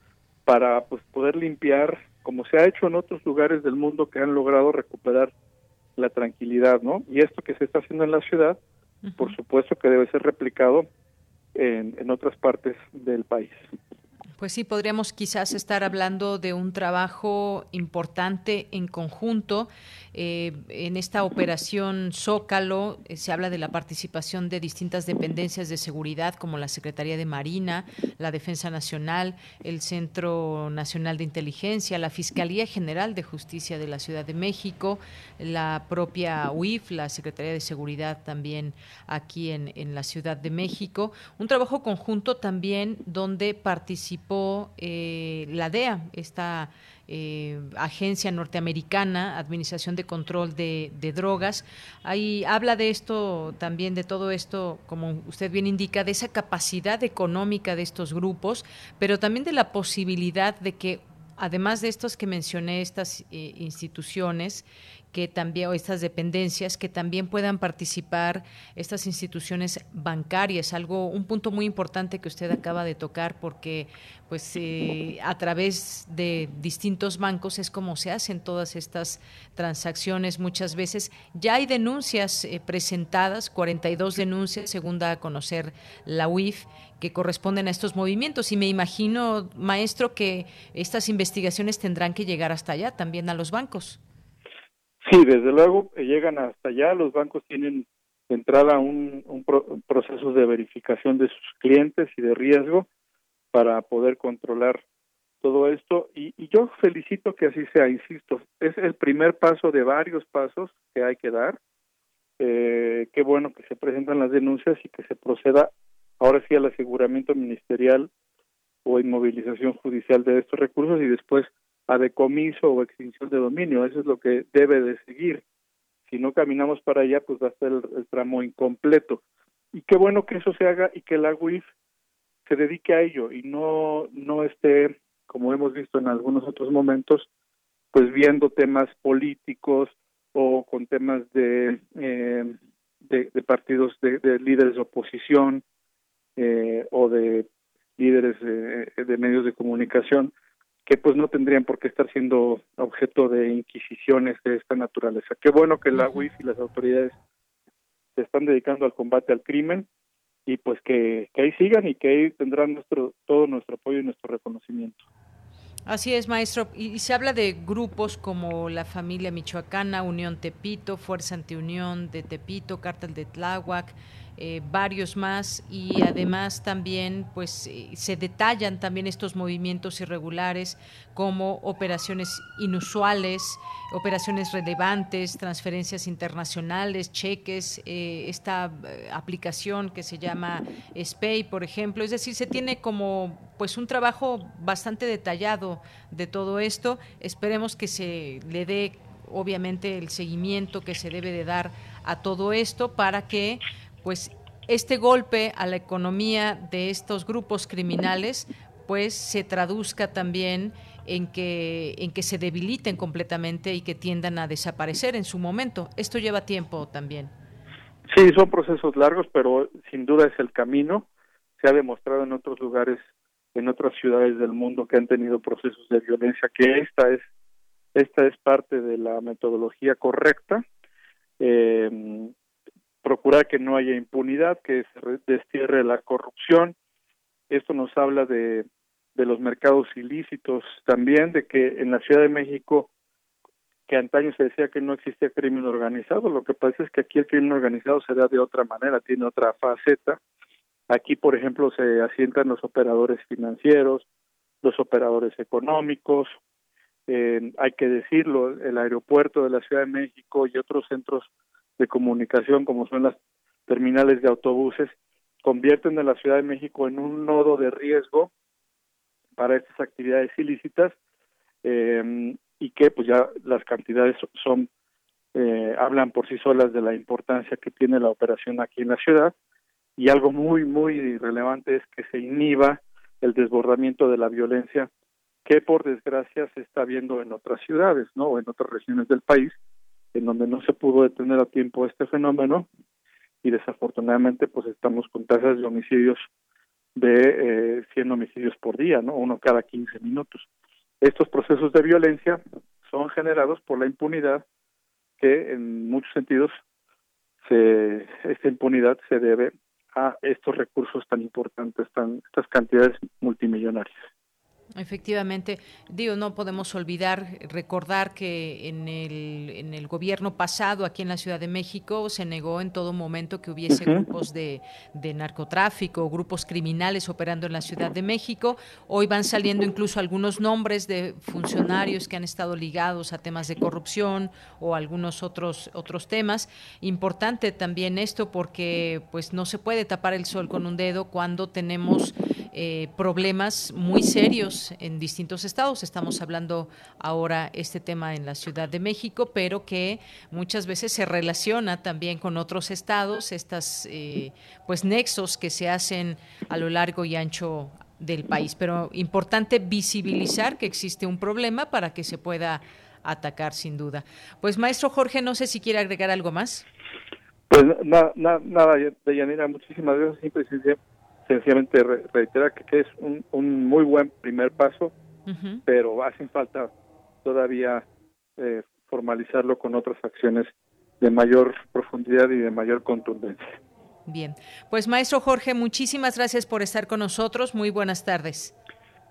para pues poder limpiar, como se ha hecho en otros lugares del mundo que han logrado recuperar la tranquilidad, ¿no? Y esto que se está haciendo en la ciudad, por supuesto que debe ser replicado en, en otras partes del país.
Pues sí, podríamos quizás estar hablando de un trabajo importante en conjunto. Eh, en esta operación Zócalo eh, se habla de la participación de distintas dependencias de seguridad como la Secretaría de Marina, la Defensa Nacional, el Centro Nacional de Inteligencia, la Fiscalía General de Justicia de la Ciudad de México, la propia UIF, la Secretaría de Seguridad también aquí en, en la Ciudad de México. Un trabajo conjunto también donde participó eh, la DEA, esta eh, agencia norteamericana, Administración de Control de, Drogas. Ahí habla de esto también, de todo esto, como usted bien indica, de esa capacidad económica de estos grupos, pero también de la posibilidad de que además de estos que mencioné, estas eh, instituciones que también, o estas dependencias, que también puedan participar estas instituciones bancarias, algo, un punto muy importante que usted acaba de tocar, porque pues eh, a través de distintos bancos es como se hacen todas estas transacciones muchas veces. Ya hay denuncias eh, presentadas, 42 denuncias, según da a conocer la UIF, que corresponden a estos movimientos. Y me imagino, maestro, que estas investigaciones tendrán que llegar hasta allá, también a los bancos.
Sí, desde luego eh, llegan hasta allá. Los bancos tienen entrada un, un, proceso de verificación de sus clientes y de riesgo para poder controlar todo esto. Y, y yo felicito que así sea, insisto, es el primer paso de varios pasos que hay que dar. Eh, qué bueno que se presentan las denuncias y que se proceda ahora sí al aseguramiento ministerial o inmovilización judicial de estos recursos y después a decomiso o extinción de dominio. Eso es lo que debe de seguir. Si no caminamos para allá, pues va a ser el, tramo incompleto. Y qué bueno que eso se haga y que la UIF se dedique a ello y no no esté como hemos visto en algunos otros momentos pues viendo temas políticos o con temas de eh, de, partidos de, líderes de oposición eh, o de líderes de, medios de comunicación que pues no tendrían por qué estar siendo objeto de inquisiciones de esta naturaleza. Qué bueno que la UIF y las autoridades se están dedicando al combate al crimen y pues que, que ahí sigan y que ahí tendrán nuestro todo nuestro apoyo y nuestro reconocimiento.
Así es, maestro. Y, se habla de grupos como la familia michoacana, Unión Tepito, Fuerza Antiunión de Tepito, Cártel de Tláhuac, eh, varios más y además también pues eh, se detallan también estos movimientos irregulares como operaciones inusuales, operaciones relevantes, transferencias internacionales, cheques, eh, esta aplicación que se llama SPAY, por ejemplo, es decir, se tiene como pues un trabajo bastante detallado de todo esto. Esperemos que se le dé obviamente el seguimiento que se debe de dar a todo esto para que pues este golpe a la economía de estos grupos criminales pues se traduzca también en que en que se debiliten completamente y que tiendan a desaparecer en su momento. Esto lleva tiempo también.
Sí, son procesos largos, pero sin duda es el camino. Se ha demostrado en otros lugares, en otras ciudades del mundo que han tenido procesos de violencia que esta es esta es parte de la metodología correcta. Eh, procurar que no haya impunidad, que se destierre la corrupción. Esto nos habla de, de los mercados ilícitos también, de que en la Ciudad de México, que antaño se decía que no existía crimen organizado, lo que pasa es que aquí el crimen organizado se da de otra manera, tiene otra faceta. Aquí, por ejemplo, se asientan los operadores financieros, los operadores económicos, eh, hay que decirlo, el aeropuerto de la Ciudad de México y otros centros de comunicación como son las terminales de autobuses convierten a la Ciudad de México en un nodo de riesgo para estas actividades ilícitas eh, y que pues ya las cantidades son eh, hablan por sí solas de la importancia que tiene la operación aquí en la ciudad y algo muy muy relevante es que se inhiba el desbordamiento de la violencia que por desgracia se está viendo en otras ciudades, ¿no? o en otras regiones del país en donde no se pudo detener a tiempo este fenómeno y desafortunadamente pues estamos con tasas de homicidios de eh, 100 homicidios por día, ¿no? Uno cada 15 minutos. Estos procesos de violencia son generados por la impunidad que en muchos sentidos se, esta impunidad se debe a estos recursos tan importantes, tan, estas cantidades multimillonarias.
Efectivamente, digo, no podemos olvidar, recordar que en el, en el gobierno pasado aquí en la Ciudad de México se negó en todo momento que hubiese grupos de, de narcotráfico, grupos criminales operando en la Ciudad de México. Hoy van saliendo incluso algunos nombres de funcionarios que han estado ligados a temas de corrupción o algunos otros, otros temas. Importante también esto porque pues no se puede tapar el sol con un dedo cuando tenemos eh, problemas muy serios en distintos estados. Estamos hablando ahora este tema en la Ciudad de México, pero que muchas veces se relaciona también con otros estados, estas eh, pues nexos que se hacen a lo largo y ancho del país. Pero importante visibilizar que existe un problema para que se pueda atacar sin duda. Pues maestro Jorge, no sé si quiere agregar algo más.
Pues nada, nada, Deyanira, muchísimas gracias. Siempre, siempre sencillamente reitera que, es un, un, muy buen primer paso, pero hacen falta todavía eh, formalizarlo con otras acciones de mayor profundidad y de mayor contundencia.
Bien, pues maestro Jorge, muchísimas gracias por estar con nosotros. Muy buenas tardes.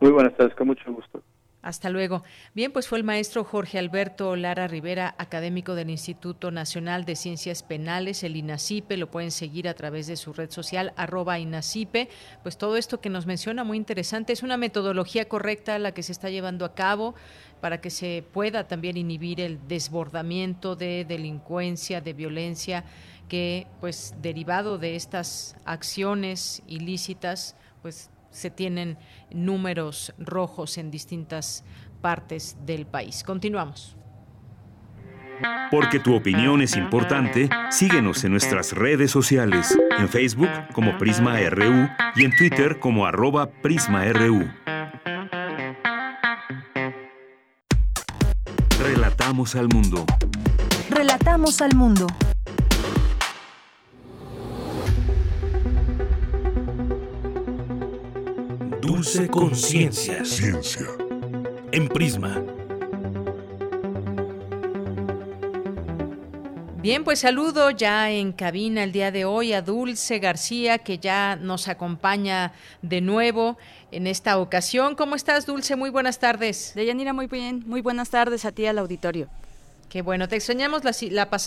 Muy buenas tardes, con mucho gusto.
Hasta luego. Bien, pues fue el maestro Jorge Alberto Lara Rivera, académico del Instituto Nacional de Ciencias Penales, el INACIPE, lo pueden seguir a través de su red social, arroba INACIPE. Pues todo esto que nos menciona, muy interesante, es una metodología correcta la que se está llevando a cabo para que se pueda también inhibir el desbordamiento de delincuencia, de violencia, que pues derivado de estas acciones ilícitas, pues se tienen números rojos en distintas partes del país. Continuamos.
Porque tu opinión es importante, síguenos en nuestras redes sociales, en Facebook como Prisma RU y en Twitter como arroba PrismaRU. Relatamos al mundo.
Relatamos al mundo.
Dulce Conciencia. Ciencia. En Prisma.
Bien, pues saludo ya en cabina el día de hoy a Dulce García, que ya nos acompaña de nuevo en esta ocasión. ¿Cómo estás, Dulce? Muy buenas tardes.
Deyanira, muy bien. Muy buenas tardes a ti al auditorio.
Qué bueno, te extrañamos la,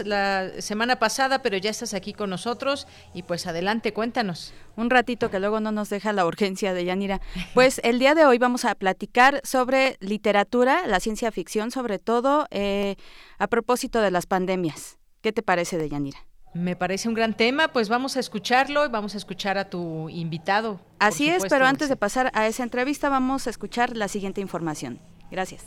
la, semana pasada, pero ya estás aquí con nosotros y pues adelante, cuéntanos.
Un ratito que luego no nos deja la urgencia de Yanira. Pues el día de hoy vamos a platicar sobre literatura, la ciencia ficción sobre todo, eh, a propósito de las pandemias. ¿Qué te parece de Yanira?
Me parece un gran tema, pues vamos a escucharlo y vamos a escuchar a tu invitado.
Así es, pero antes de pasar a esa entrevista vamos a escuchar la siguiente información. Gracias.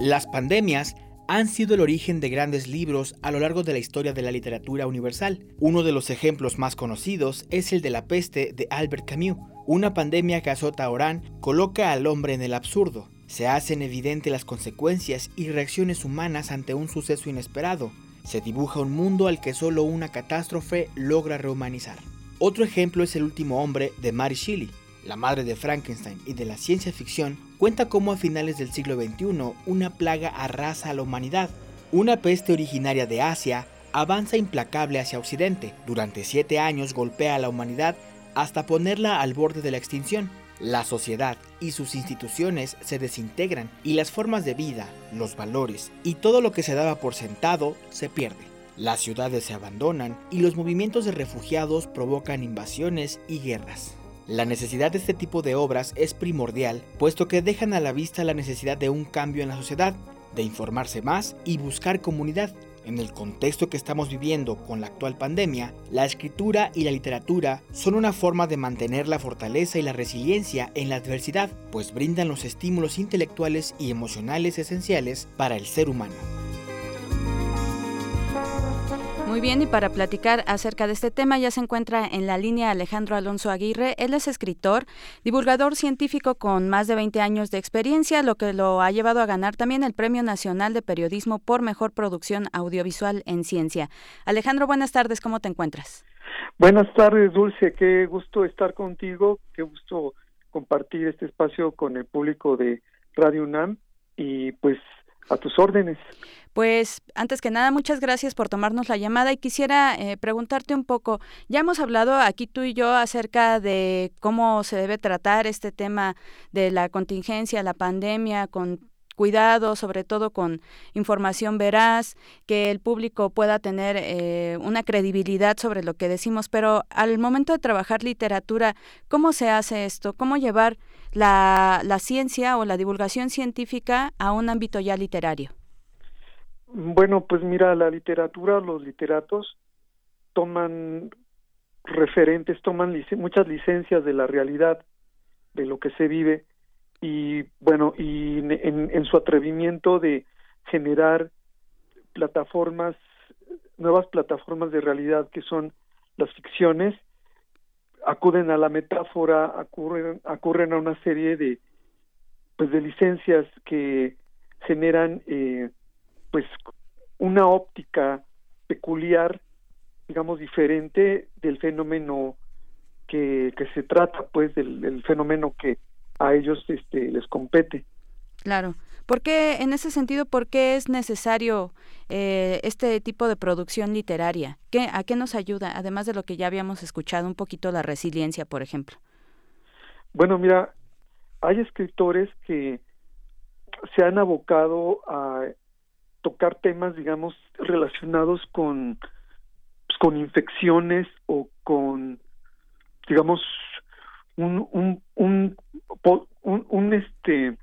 Las pandemias han sido el origen de grandes libros a lo largo de la historia de la literatura universal. Uno de los ejemplos más conocidos es el de la peste de Albert Camus. Una pandemia que azota a Orán coloca al hombre en el absurdo. Se hacen evidentes las consecuencias y reacciones humanas ante un suceso inesperado. Se dibuja un mundo al que solo una catástrofe logra rehumanizar. Otro ejemplo es El último hombre de Mary Shelley, la madre de Frankenstein y de la ciencia ficción, cuenta cómo a finales del siglo XXI una plaga arrasa a la humanidad. Una peste originaria de Asia avanza implacable hacia Occidente. Durante siete años golpea a la humanidad hasta ponerla al borde de la extinción. La sociedad y sus instituciones se desintegran y las formas de vida, los valores y todo lo que se daba por sentado se pierde. Las ciudades se abandonan y los movimientos de refugiados provocan invasiones y guerras. La necesidad de este tipo de obras es primordial, puesto que dejan a la vista la necesidad de un cambio en la sociedad, de informarse más y buscar comunidad. En el contexto que estamos viviendo con la actual pandemia, la escritura y la literatura son una forma de mantener la fortaleza y la resiliencia en la adversidad, pues brindan los estímulos intelectuales y emocionales esenciales para el ser humano.
Muy bien, y para platicar acerca de este tema ya se encuentra en la línea Alejandro Alonso Aguirre. Él es escritor, divulgador científico con más de 20 años de experiencia, lo que lo ha llevado a ganar también el Premio Nacional de Periodismo por Mejor Producción Audiovisual en Ciencia. Alejandro, buenas tardes, ¿cómo te encuentras?
Buenas tardes, Dulce, qué gusto estar contigo, qué gusto compartir este espacio con el público de Radio UNAM y pues a tus órdenes.
Pues antes que nada, muchas gracias por tomarnos la llamada y quisiera eh, preguntarte un poco, ya hemos hablado aquí tú y yo acerca de cómo se debe tratar este tema de la contingencia, la pandemia, con cuidado, sobre todo con información veraz, que el público pueda tener eh, una credibilidad sobre lo que decimos, pero al momento de trabajar literatura, ¿cómo se hace esto? ¿Cómo llevar la, la ciencia o la divulgación científica a un ámbito ya literario?
Bueno, pues mira, la literatura, los literatos toman referentes, toman muchas licencias de la realidad, de lo que se vive, y bueno, y en, su atrevimiento de generar plataformas, nuevas plataformas de realidad que son las ficciones, acuden a la metáfora, acurren, acurren a una serie de pues de licencias que generan eh, pues una óptica peculiar, digamos, diferente del fenómeno que, que se trata, pues, del, fenómeno que a ellos este, les compete.
Claro. ¿Por qué, en ese sentido, por qué es necesario eh, este tipo de producción literaria? ¿Qué, ¿A qué nos ayuda, además de lo que ya habíamos escuchado, un poquito la resiliencia, por ejemplo?
Bueno, mira, hay escritores que se han abocado a tocar temas, digamos, relacionados con, pues, con infecciones o con, digamos, un, un, un, un, este,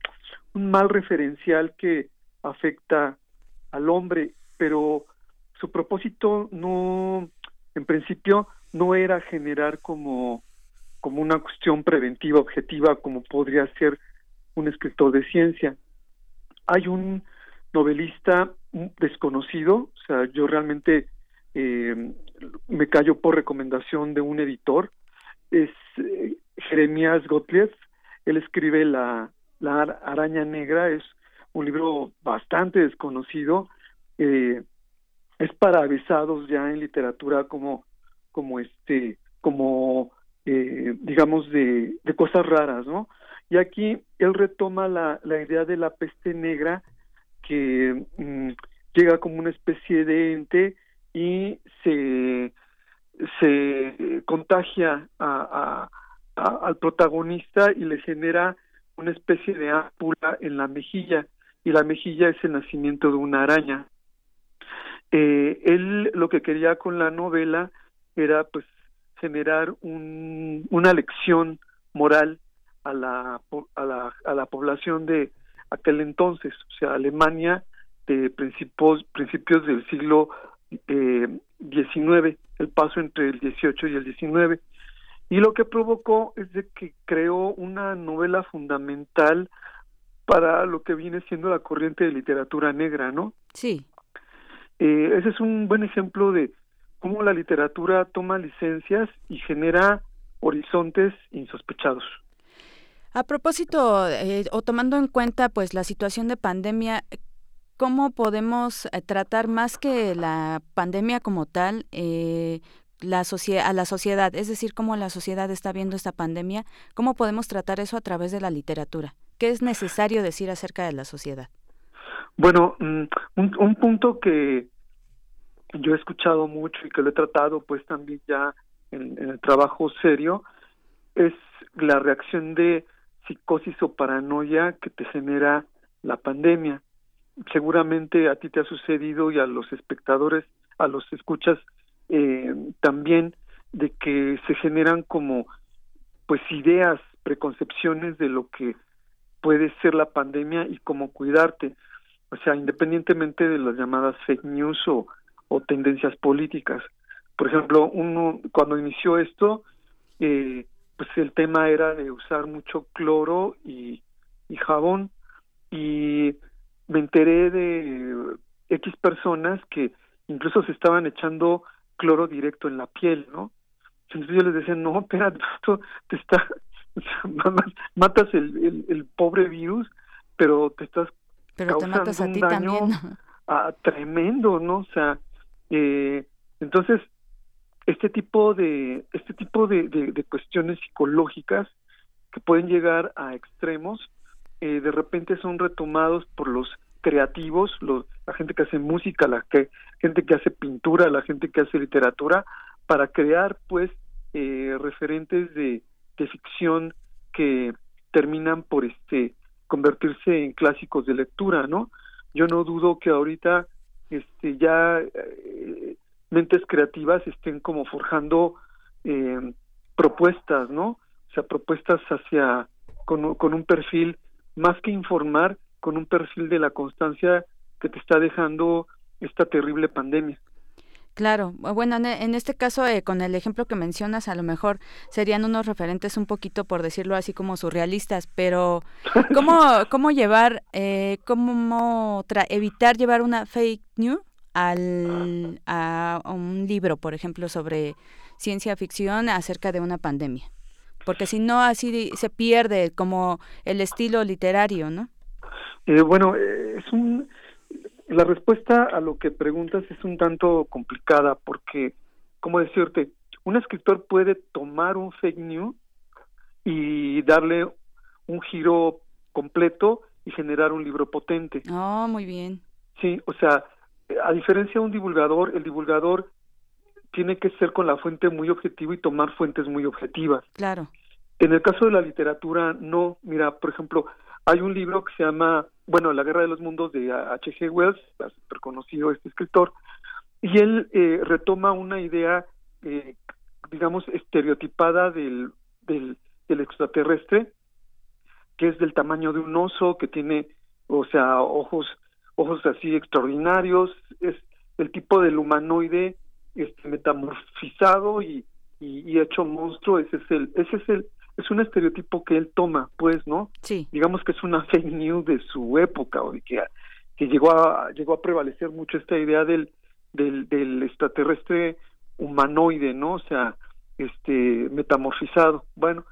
un mal referencial que afecta al hombre, pero su propósito no, en principio, no era generar como, como una cuestión preventiva, objetiva, como podría ser un escritor de ciencia. Hay un novelista desconocido, o sea, yo realmente eh, me callo por recomendación de un editor, es eh, Jeremías Gottlieb, él escribe la, la Araña Negra, es un libro bastante desconocido, eh, es para avisados ya en literatura como, como este, como digamos de, de cosas raras, ¿no? Y aquí él retoma la, la idea de la peste negra que mm, llega como una especie de ente y se, se contagia a, al protagonista y le genera una especie de ámpula en la mejilla y la mejilla es el nacimiento de una araña. Eh, él lo que quería con la novela era pues generar un, una lección moral a la, a la, a la población de aquel entonces, o sea, Alemania de principios, principios del siglo eh, XIX, el paso entre el XVIII y el XIX. Y lo que provocó es de que creó una novela fundamental para lo que viene siendo la corriente de literatura negra, ¿no?
Sí.
Eh, ese es un buen ejemplo de cómo la literatura toma licencias y genera horizontes insospechados.
A propósito, eh, o tomando en cuenta pues la situación de pandemia, ¿cómo podemos eh, tratar más que la pandemia como tal eh, la a la sociedad? Es decir, cómo la sociedad está viendo esta pandemia, ¿cómo podemos tratar eso a través de la literatura? ¿Qué es necesario decir acerca de la sociedad?
Bueno, mm, un, un punto que yo he escuchado mucho y que lo he tratado pues también ya en, el trabajo serio es la reacción de psicosis o paranoia que te genera la pandemia. Seguramente a ti te ha sucedido y a los espectadores, a los escuchas eh, también de que se generan como pues ideas, preconcepciones de lo que puede ser la pandemia y cómo cuidarte. O sea, independientemente de las llamadas fake news o o tendencias políticas. Por ejemplo, uno cuando inició esto, eh, pues el tema era de usar mucho cloro y, y jabón y me enteré de X personas que incluso se estaban echando cloro directo en la piel, ¿no? Entonces yo les decía, no, espérate, esto te está, matas el, el, pobre virus, pero te estás
pero te matas a ti también.
A, tremendo, ¿no? O sea, eh, entonces, este tipo de este tipo de, de, cuestiones psicológicas que pueden llegar a extremos, eh, de repente son retomados por los creativos, los, la gente que hace música, la que, gente que hace pintura, la gente que hace literatura, para crear pues eh, referentes de, de ficción que terminan por este convertirse en clásicos de lectura, ¿no? Yo no dudo que ahorita este ya eh, mentes creativas estén como forjando eh, propuestas, ¿no? O sea, propuestas hacia con, con un perfil más que informar, con un perfil de la constancia que te está dejando esta terrible pandemia.
Claro, bueno, en este caso, eh, con el ejemplo que mencionas, a lo mejor serían unos referentes un poquito, por decirlo así, como surrealistas, pero ¿cómo, cómo llevar, eh, cómo evitar llevar una fake news al, a, un libro, por ejemplo, sobre ciencia ficción acerca de una pandemia? Porque si no, así se pierde como el estilo literario, ¿no?
Eh, bueno, es un la respuesta a lo que preguntas es un tanto complicada porque, como decirte, un escritor puede tomar un fake news y darle un giro completo y generar un libro potente.
Oh, muy bien.
Sí, o sea, a diferencia de un divulgador, el divulgador tiene que ser con la fuente muy objetiva y tomar fuentes muy objetivas.
Claro.
En el caso de la literatura, no. Mira, por ejemplo, hay un libro que se llama, bueno, La Guerra de los Mundos de H.G. Wells, reconocido este escritor, y él eh, retoma una idea, eh, digamos, estereotipada del, del, extraterrestre, que es del tamaño de un oso, que tiene, o sea, ojos, ojos así extraordinarios, es el tipo del humanoide este, metamorfizado y, y, hecho monstruo, ese es el, ese es el, es un estereotipo que él toma, pues, ¿no?
Sí.
Digamos que es una fake news de su época, o de que, que llegó a, llegó a prevalecer mucho esta idea del, del, del extraterrestre humanoide, ¿no? O sea, este, metamorfizado. Bueno,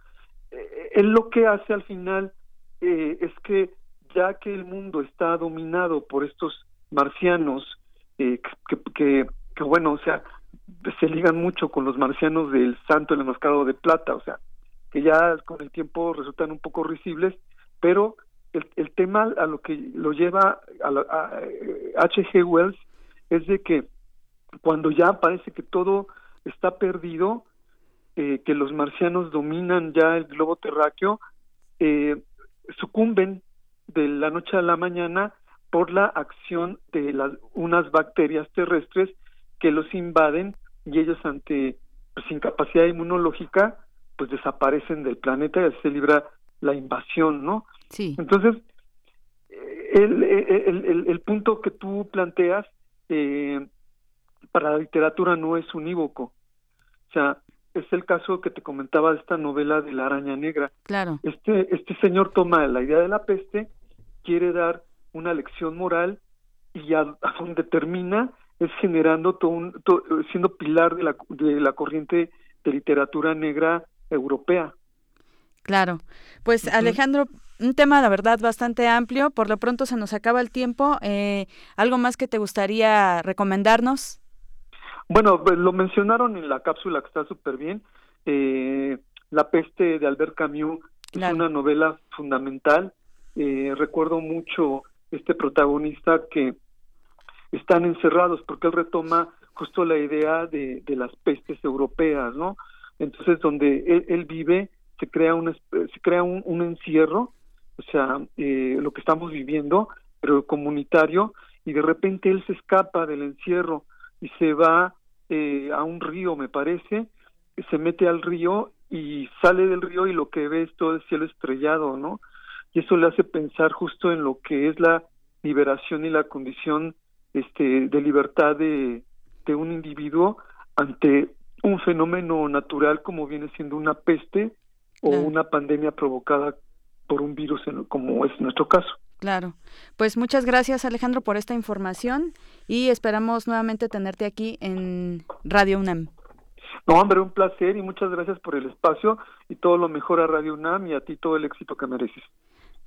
eh, él lo que hace al final eh, es que ya que el mundo está dominado por estos marcianos, eh, que, que, bueno, o sea, se ligan mucho con los marcianos del santo el enmascarado de plata, o sea, que ya con el tiempo resultan un poco risibles, pero el, el tema a lo que lo lleva a, H.G. Wells es de que cuando ya parece que todo está perdido, eh, que los marcianos dominan ya el globo terráqueo, eh, sucumben de la noche a la mañana por la acción de las, unas bacterias terrestres que los invaden y ellos ante pues, incapacidad inmunológica pues desaparecen del planeta y así se libra la invasión, ¿no?
Sí.
Entonces, el, el, el, punto que tú planteas eh, para la literatura no es unívoco. O sea, es el caso que te comentaba de esta novela de la araña negra.
Claro.
Este, este señor toma la idea de la peste, quiere dar una lección moral y a, donde termina es generando todo un, siendo pilar de la, de la corriente de literatura negra europea.
Claro. Pues Alejandro, un tema, la verdad, bastante amplio. Por lo pronto se nos acaba el tiempo. Eh, ¿Algo más que te gustaría recomendarnos?
Bueno, pues, lo mencionaron en la cápsula que está súper bien. Eh, la peste de Albert Camus es una novela fundamental. Eh, recuerdo mucho este protagonista que están encerrados porque él retoma justo la idea de, de las pestes europeas, ¿no? Entonces, donde él, vive, se crea un, se crea un, un encierro, o sea, eh, lo que estamos viviendo, pero comunitario, y de repente él se escapa del encierro y se va eh, a un río, me parece, se mete al río y sale del río y lo que ve es todo el cielo estrellado, ¿no? Y eso le hace pensar justo en lo que es la liberación y la condición este, de libertad de, de un individuo ante un fenómeno natural como viene siendo una peste o una pandemia provocada por un virus como es nuestro caso.
Claro. Pues muchas gracias Alejandro por esta información y esperamos nuevamente tenerte aquí en Radio UNAM.
No, hombre, un placer y muchas gracias por el espacio y todo lo mejor a Radio UNAM y a ti todo el éxito que mereces.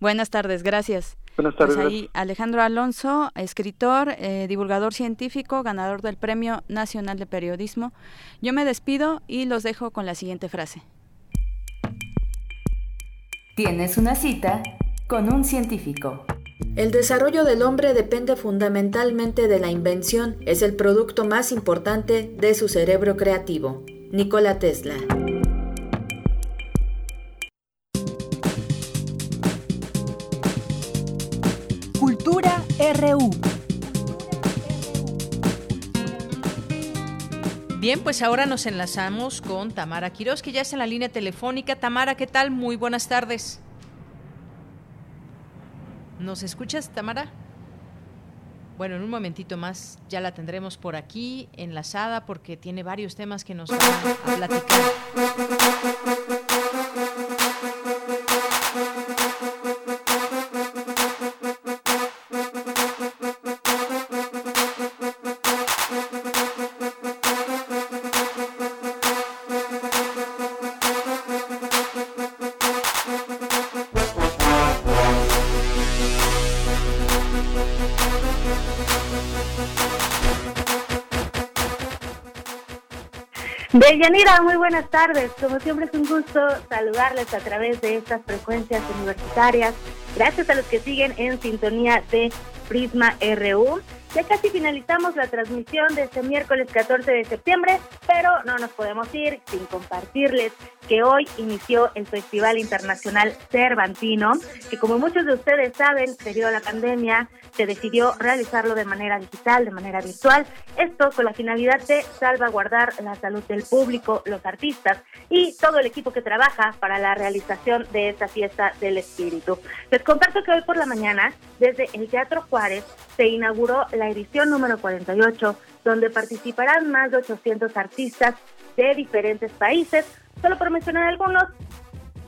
Buenas tardes, gracias.
Buenas tardes.
Pues ahí Alejandro Alonso, escritor, eh, divulgador científico, ganador del Premio Nacional de Periodismo. Yo me despido y los dejo con la siguiente frase.
Tienes una cita con un científico.
El desarrollo del hombre depende fundamentalmente de la invención, es el producto más importante de su cerebro creativo. Nikola Tesla.
Cultura RU.
Bien, pues ahora nos enlazamos con Tamara Quiroz, que ya es en la línea telefónica. Tamara, ¿qué tal? Muy buenas tardes. ¿Nos escuchas, Tamara? Bueno, en un momentito más ya la tendremos por aquí enlazada porque tiene varios temas que nos va a platicar.
Deyanira, muy buenas tardes. Como siempre es un gusto saludarles a través de estas frecuencias universitarias. Gracias a los que siguen en sintonía de Prisma RU. Ya casi finalizamos la transmisión de este miércoles 14 de septiembre, pero no nos podemos ir sin compartirles que hoy inició el Festival Internacional Cervantino, que como muchos de ustedes saben, debido a la pandemia, se decidió realizarlo de manera digital, de manera virtual, esto con la finalidad de salvaguardar la salud del público, los artistas y todo el equipo que trabaja para la realización de esta fiesta del espíritu. Les comparto que hoy por la mañana, desde el Teatro Juárez, se inauguró la edición número 48, donde participarán más de 800 artistas de diferentes países. Solo por mencionar algunos,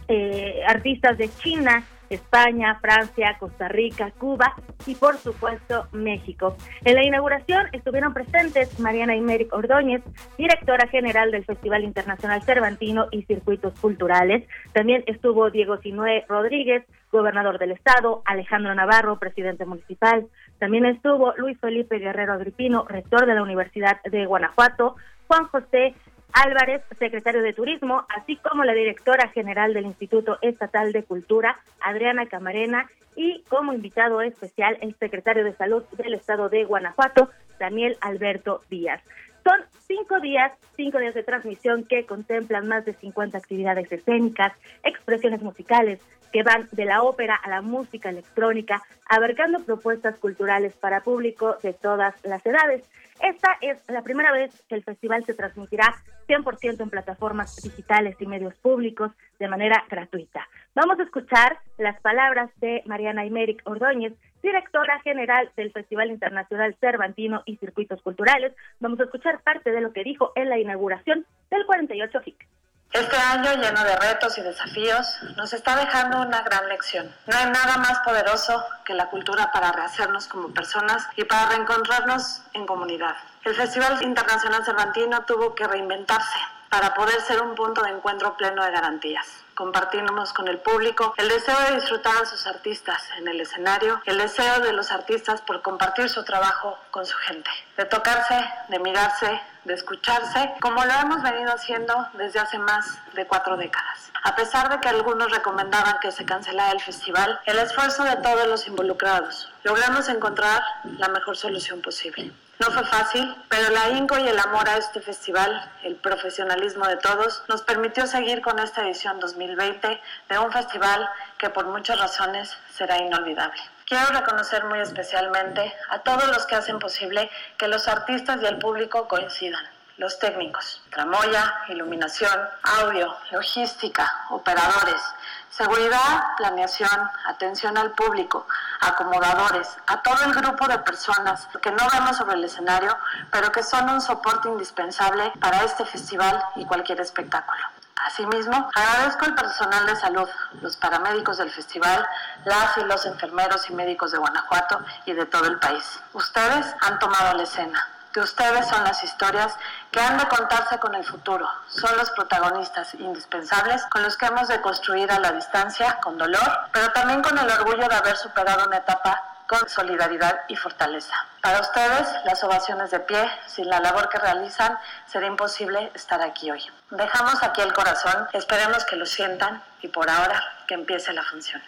eh, artistas de China, España, Francia, Costa Rica, Cuba y por supuesto México. En la inauguración estuvieron presentes Mariana Imeric Ordóñez, directora general del Festival Internacional Cervantino y Circuitos Culturales. También estuvo Diego Sinué Rodríguez, gobernador del estado, Alejandro Navarro, presidente municipal. También estuvo Luis Felipe Guerrero Agripino, rector de la Universidad de Guanajuato, Juan José Álvarez, secretario de Turismo, así como la directora general del Instituto Estatal de Cultura, Adriana Camarena, y como invitado especial el secretario de Salud del Estado de Guanajuato, Daniel Alberto Díaz. Son cinco días, cinco días de transmisión que contemplan más de 50 actividades escénicas, expresiones musicales, que van de la ópera a la música electrónica, abarcando propuestas culturales para público de todas las edades. Esta es la primera vez que el festival se transmitirá 100% en plataformas digitales y medios públicos de manera gratuita. Vamos a escuchar las palabras de Mariana Imeric Ordóñez, directora general del Festival Internacional Cervantino y Circuitos Culturales. Vamos a escuchar parte de lo que dijo en la inauguración del 48 FIC.
Este año lleno de retos y desafíos nos está dejando una gran lección. No hay nada más poderoso que la cultura para rehacernos como personas y para reencontrarnos en comunidad. El Festival Internacional Cervantino tuvo que reinventarse para poder ser un punto de encuentro pleno de garantías. Compartimos con el público el deseo de disfrutar a sus artistas en el escenario, el deseo de los artistas por compartir su trabajo con su gente, de tocarse, de mirarse, de escucharse, como lo hemos venido haciendo desde hace más de cuatro décadas. A pesar de que algunos recomendaban que se cancelara el festival, el esfuerzo de todos los involucrados, logramos encontrar la mejor solución posible. No fue fácil, pero la INCO y el amor a este festival, el profesionalismo de todos, nos permitió seguir con esta edición 2020 de un festival que por muchas razones será inolvidable. Quiero reconocer muy especialmente a todos los que hacen posible que los artistas y el público coincidan. Los técnicos, tramoya, iluminación, audio, logística, operadores, seguridad, planeación, atención al público, acomodadores, a todo el grupo de personas que no vemos sobre el escenario, pero que son un soporte indispensable para este festival y cualquier espectáculo. Asimismo, agradezco al personal de salud, los paramédicos del festival, las y los enfermeros y médicos de Guanajuato y de todo el país. Ustedes han tomado la escena. De ustedes son las historias que han de contarse con el futuro. Son los protagonistas indispensables con los que hemos de construir a la distancia, con dolor, pero también con el orgullo de haber superado una etapa solidaridad y fortaleza. Para ustedes, las ovaciones de pie, sin la labor que realizan, será imposible estar aquí hoy. Dejamos aquí el corazón, esperemos que lo sientan y por ahora que empiece la función.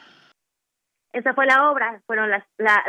Esa fue la obra, fueron las, la,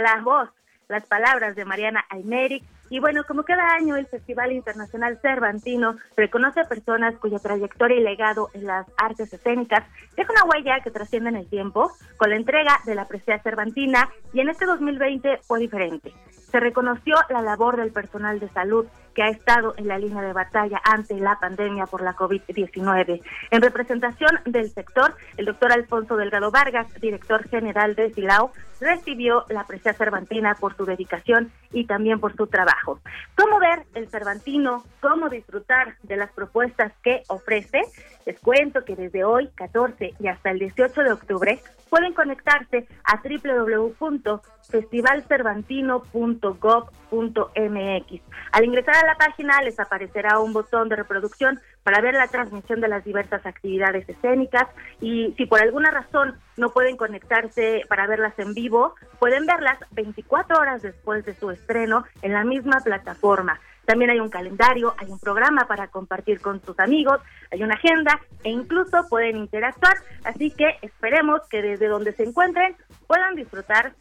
las palabras de Mariana Aymeric, y bueno, como cada año, el Festival Internacional Cervantino reconoce a personas cuya trayectoria y legado en las artes escénicas deja una huella que trasciende en el tiempo con la entrega de la presea cervantina y en este 2020 fue diferente. Se reconoció la labor del personal de salud que ha estado en la línea de batalla ante la pandemia por la COVID-19. En representación del sector, el doctor Alfonso Delgado Vargas, director general de Silao, recibió la presea cervantina por su dedicación y también por su trabajo. ¿Cómo ver el Cervantino? ¿Cómo disfrutar de las propuestas que ofrece? Les cuento que desde hoy, 14 y hasta el 18 de octubre, pueden conectarse a www.festivalcervantino.gov.mx. Al ingresar a la página les aparecerá un botón de reproducción para ver la transmisión de las diversas actividades escénicas y si por alguna razón no pueden conectarse para verlas en vivo, pueden verlas 24 horas después de su estreno en la misma plataforma. También hay un calendario, hay un programa para compartir con sus amigos, hay una agenda e incluso pueden interactuar. Así que esperemos que desde donde se encuentren puedan disfrutar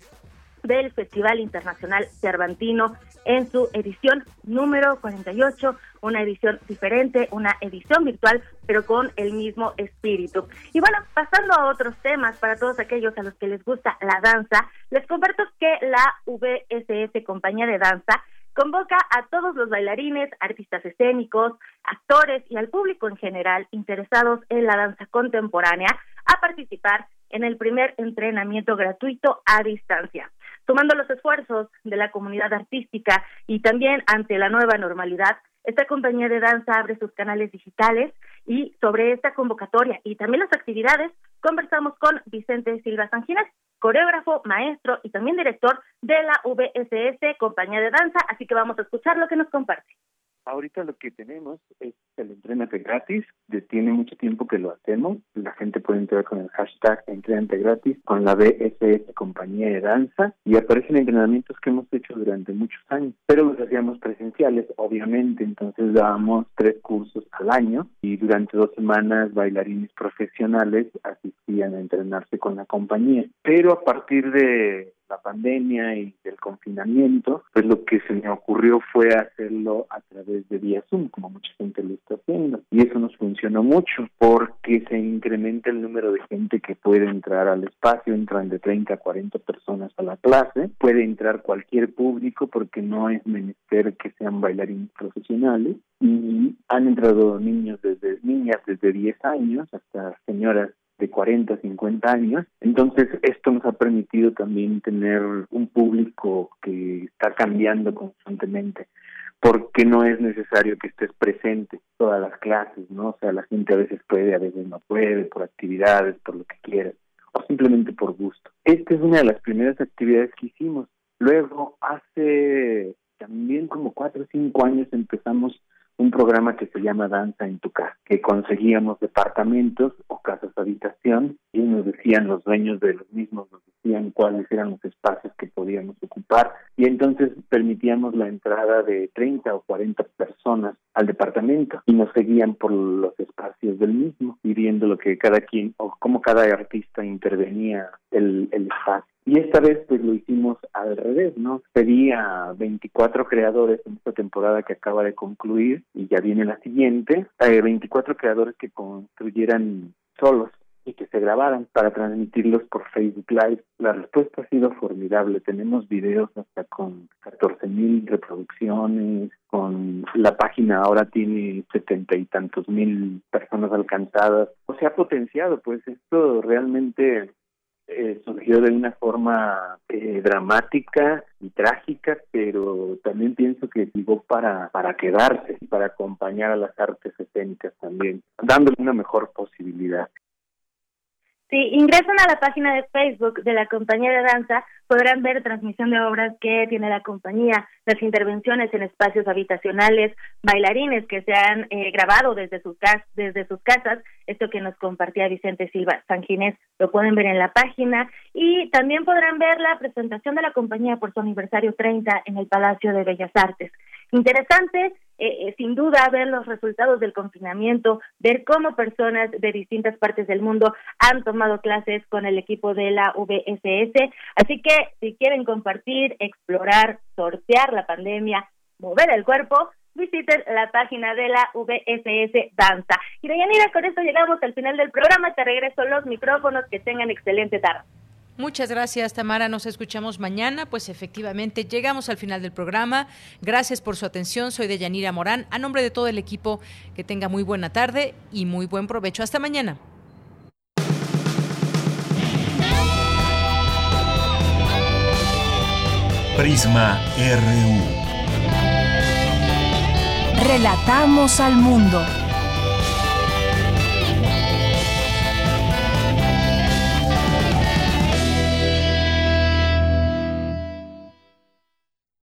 del Festival Internacional Cervantino en su edición número 48, una edición diferente, una edición virtual, pero con el mismo espíritu. Y bueno, pasando a otros temas, para todos aquellos a los que les gusta la danza, les comparto que la VSS Compañía de Danza convoca a todos los bailarines, artistas escénicos, actores y al público en general interesados en la danza contemporánea a participar en el primer entrenamiento gratuito a distancia. Tomando los esfuerzos de la comunidad artística y también ante la nueva normalidad, esta compañía de danza abre sus canales digitales y sobre esta convocatoria y también las actividades conversamos con Vicente Silva Sanginés, coreógrafo, maestro y también director de la VSS, compañía de danza, así que vamos a escuchar lo que nos comparte.
Ahorita lo que tenemos es el entrenate gratis, tiene mucho tiempo que lo hacemos, la gente puede entrar con el hashtag entrenate gratis con la BSS compañía de danza y aparecen entrenamientos que hemos hecho durante muchos años, pero los hacíamos presenciales, obviamente, entonces dábamos tres cursos al año y durante dos semanas bailarines profesionales asistían a entrenarse con la compañía, pero a partir de la pandemia y del confinamiento, pues lo que se me ocurrió fue hacerlo a través de vía Zoom, como mucha gente lo está haciendo. Y eso nos funcionó mucho porque se incrementa el número de gente que puede entrar al espacio, entran de 30 a 40 personas a la clase, puede entrar cualquier público porque no es menester que sean bailarines profesionales y han entrado niños desde niñas desde 10 años hasta señoras de 40, 50 años. Entonces, esto nos ha permitido también tener un público que está cambiando constantemente porque no es necesario que estés presente todas las clases, ¿no? O sea, la gente a veces puede, a veces no puede, por actividades, por lo que quiera, o simplemente por gusto. Esta es una de las primeras actividades que hicimos. Luego, hace también como cuatro o cinco años empezamos un programa que se llama Danza en tu casa, que conseguíamos departamentos o casas habitación y nos decían los dueños de los mismos, nos decían cuáles eran los espacios que podíamos ocupar y entonces permitíamos la entrada de 30 o 40 personas al departamento y nos seguían por los espacios del mismo y viendo lo que cada quien o cómo cada artista intervenía el, el espacio. Y esta vez pues lo hicimos al revés, ¿no? Pedí a 24 creadores en esta temporada que acaba de concluir y ya viene la siguiente, eh, 24 creadores que construyeran solos y que se grabaran para transmitirlos por Facebook Live. La respuesta ha sido formidable. Tenemos videos hasta con 14 mil reproducciones, con la página ahora tiene setenta y tantos mil personas alcanzadas. O sea, ha potenciado, pues esto realmente eh, surgió de una forma eh, dramática y trágica, pero también pienso que llegó para, para quedarse, para acompañar a las artes escénicas también, dándole una mejor posibilidad.
Si ingresan a la página de Facebook de la compañía de danza, podrán ver transmisión de obras que tiene la compañía, las intervenciones en espacios habitacionales, bailarines que se han eh, grabado desde sus, desde sus casas, esto que nos compartía Vicente Silva Sanginés, lo pueden ver en la página y también podrán ver la presentación de la compañía por su aniversario 30 en el Palacio de Bellas Artes. Interesante, eh, eh, sin duda, ver los resultados del confinamiento, ver cómo personas de distintas partes del mundo han tomado clases con el equipo de la VSS. Así que si quieren compartir, explorar, sortear la pandemia, mover el cuerpo, visiten la página de la VSS Danza. Y Deyanira, con esto llegamos al final del programa. Te regreso los micrófonos. Que tengan excelente tarde.
Muchas gracias, Tamara. Nos escuchamos mañana. Pues efectivamente, llegamos al final del programa. Gracias por su atención. Soy Deyanira Morán. A nombre de todo el equipo, que tenga muy buena tarde y muy buen provecho. Hasta mañana.
Prisma RU.
Relatamos al mundo.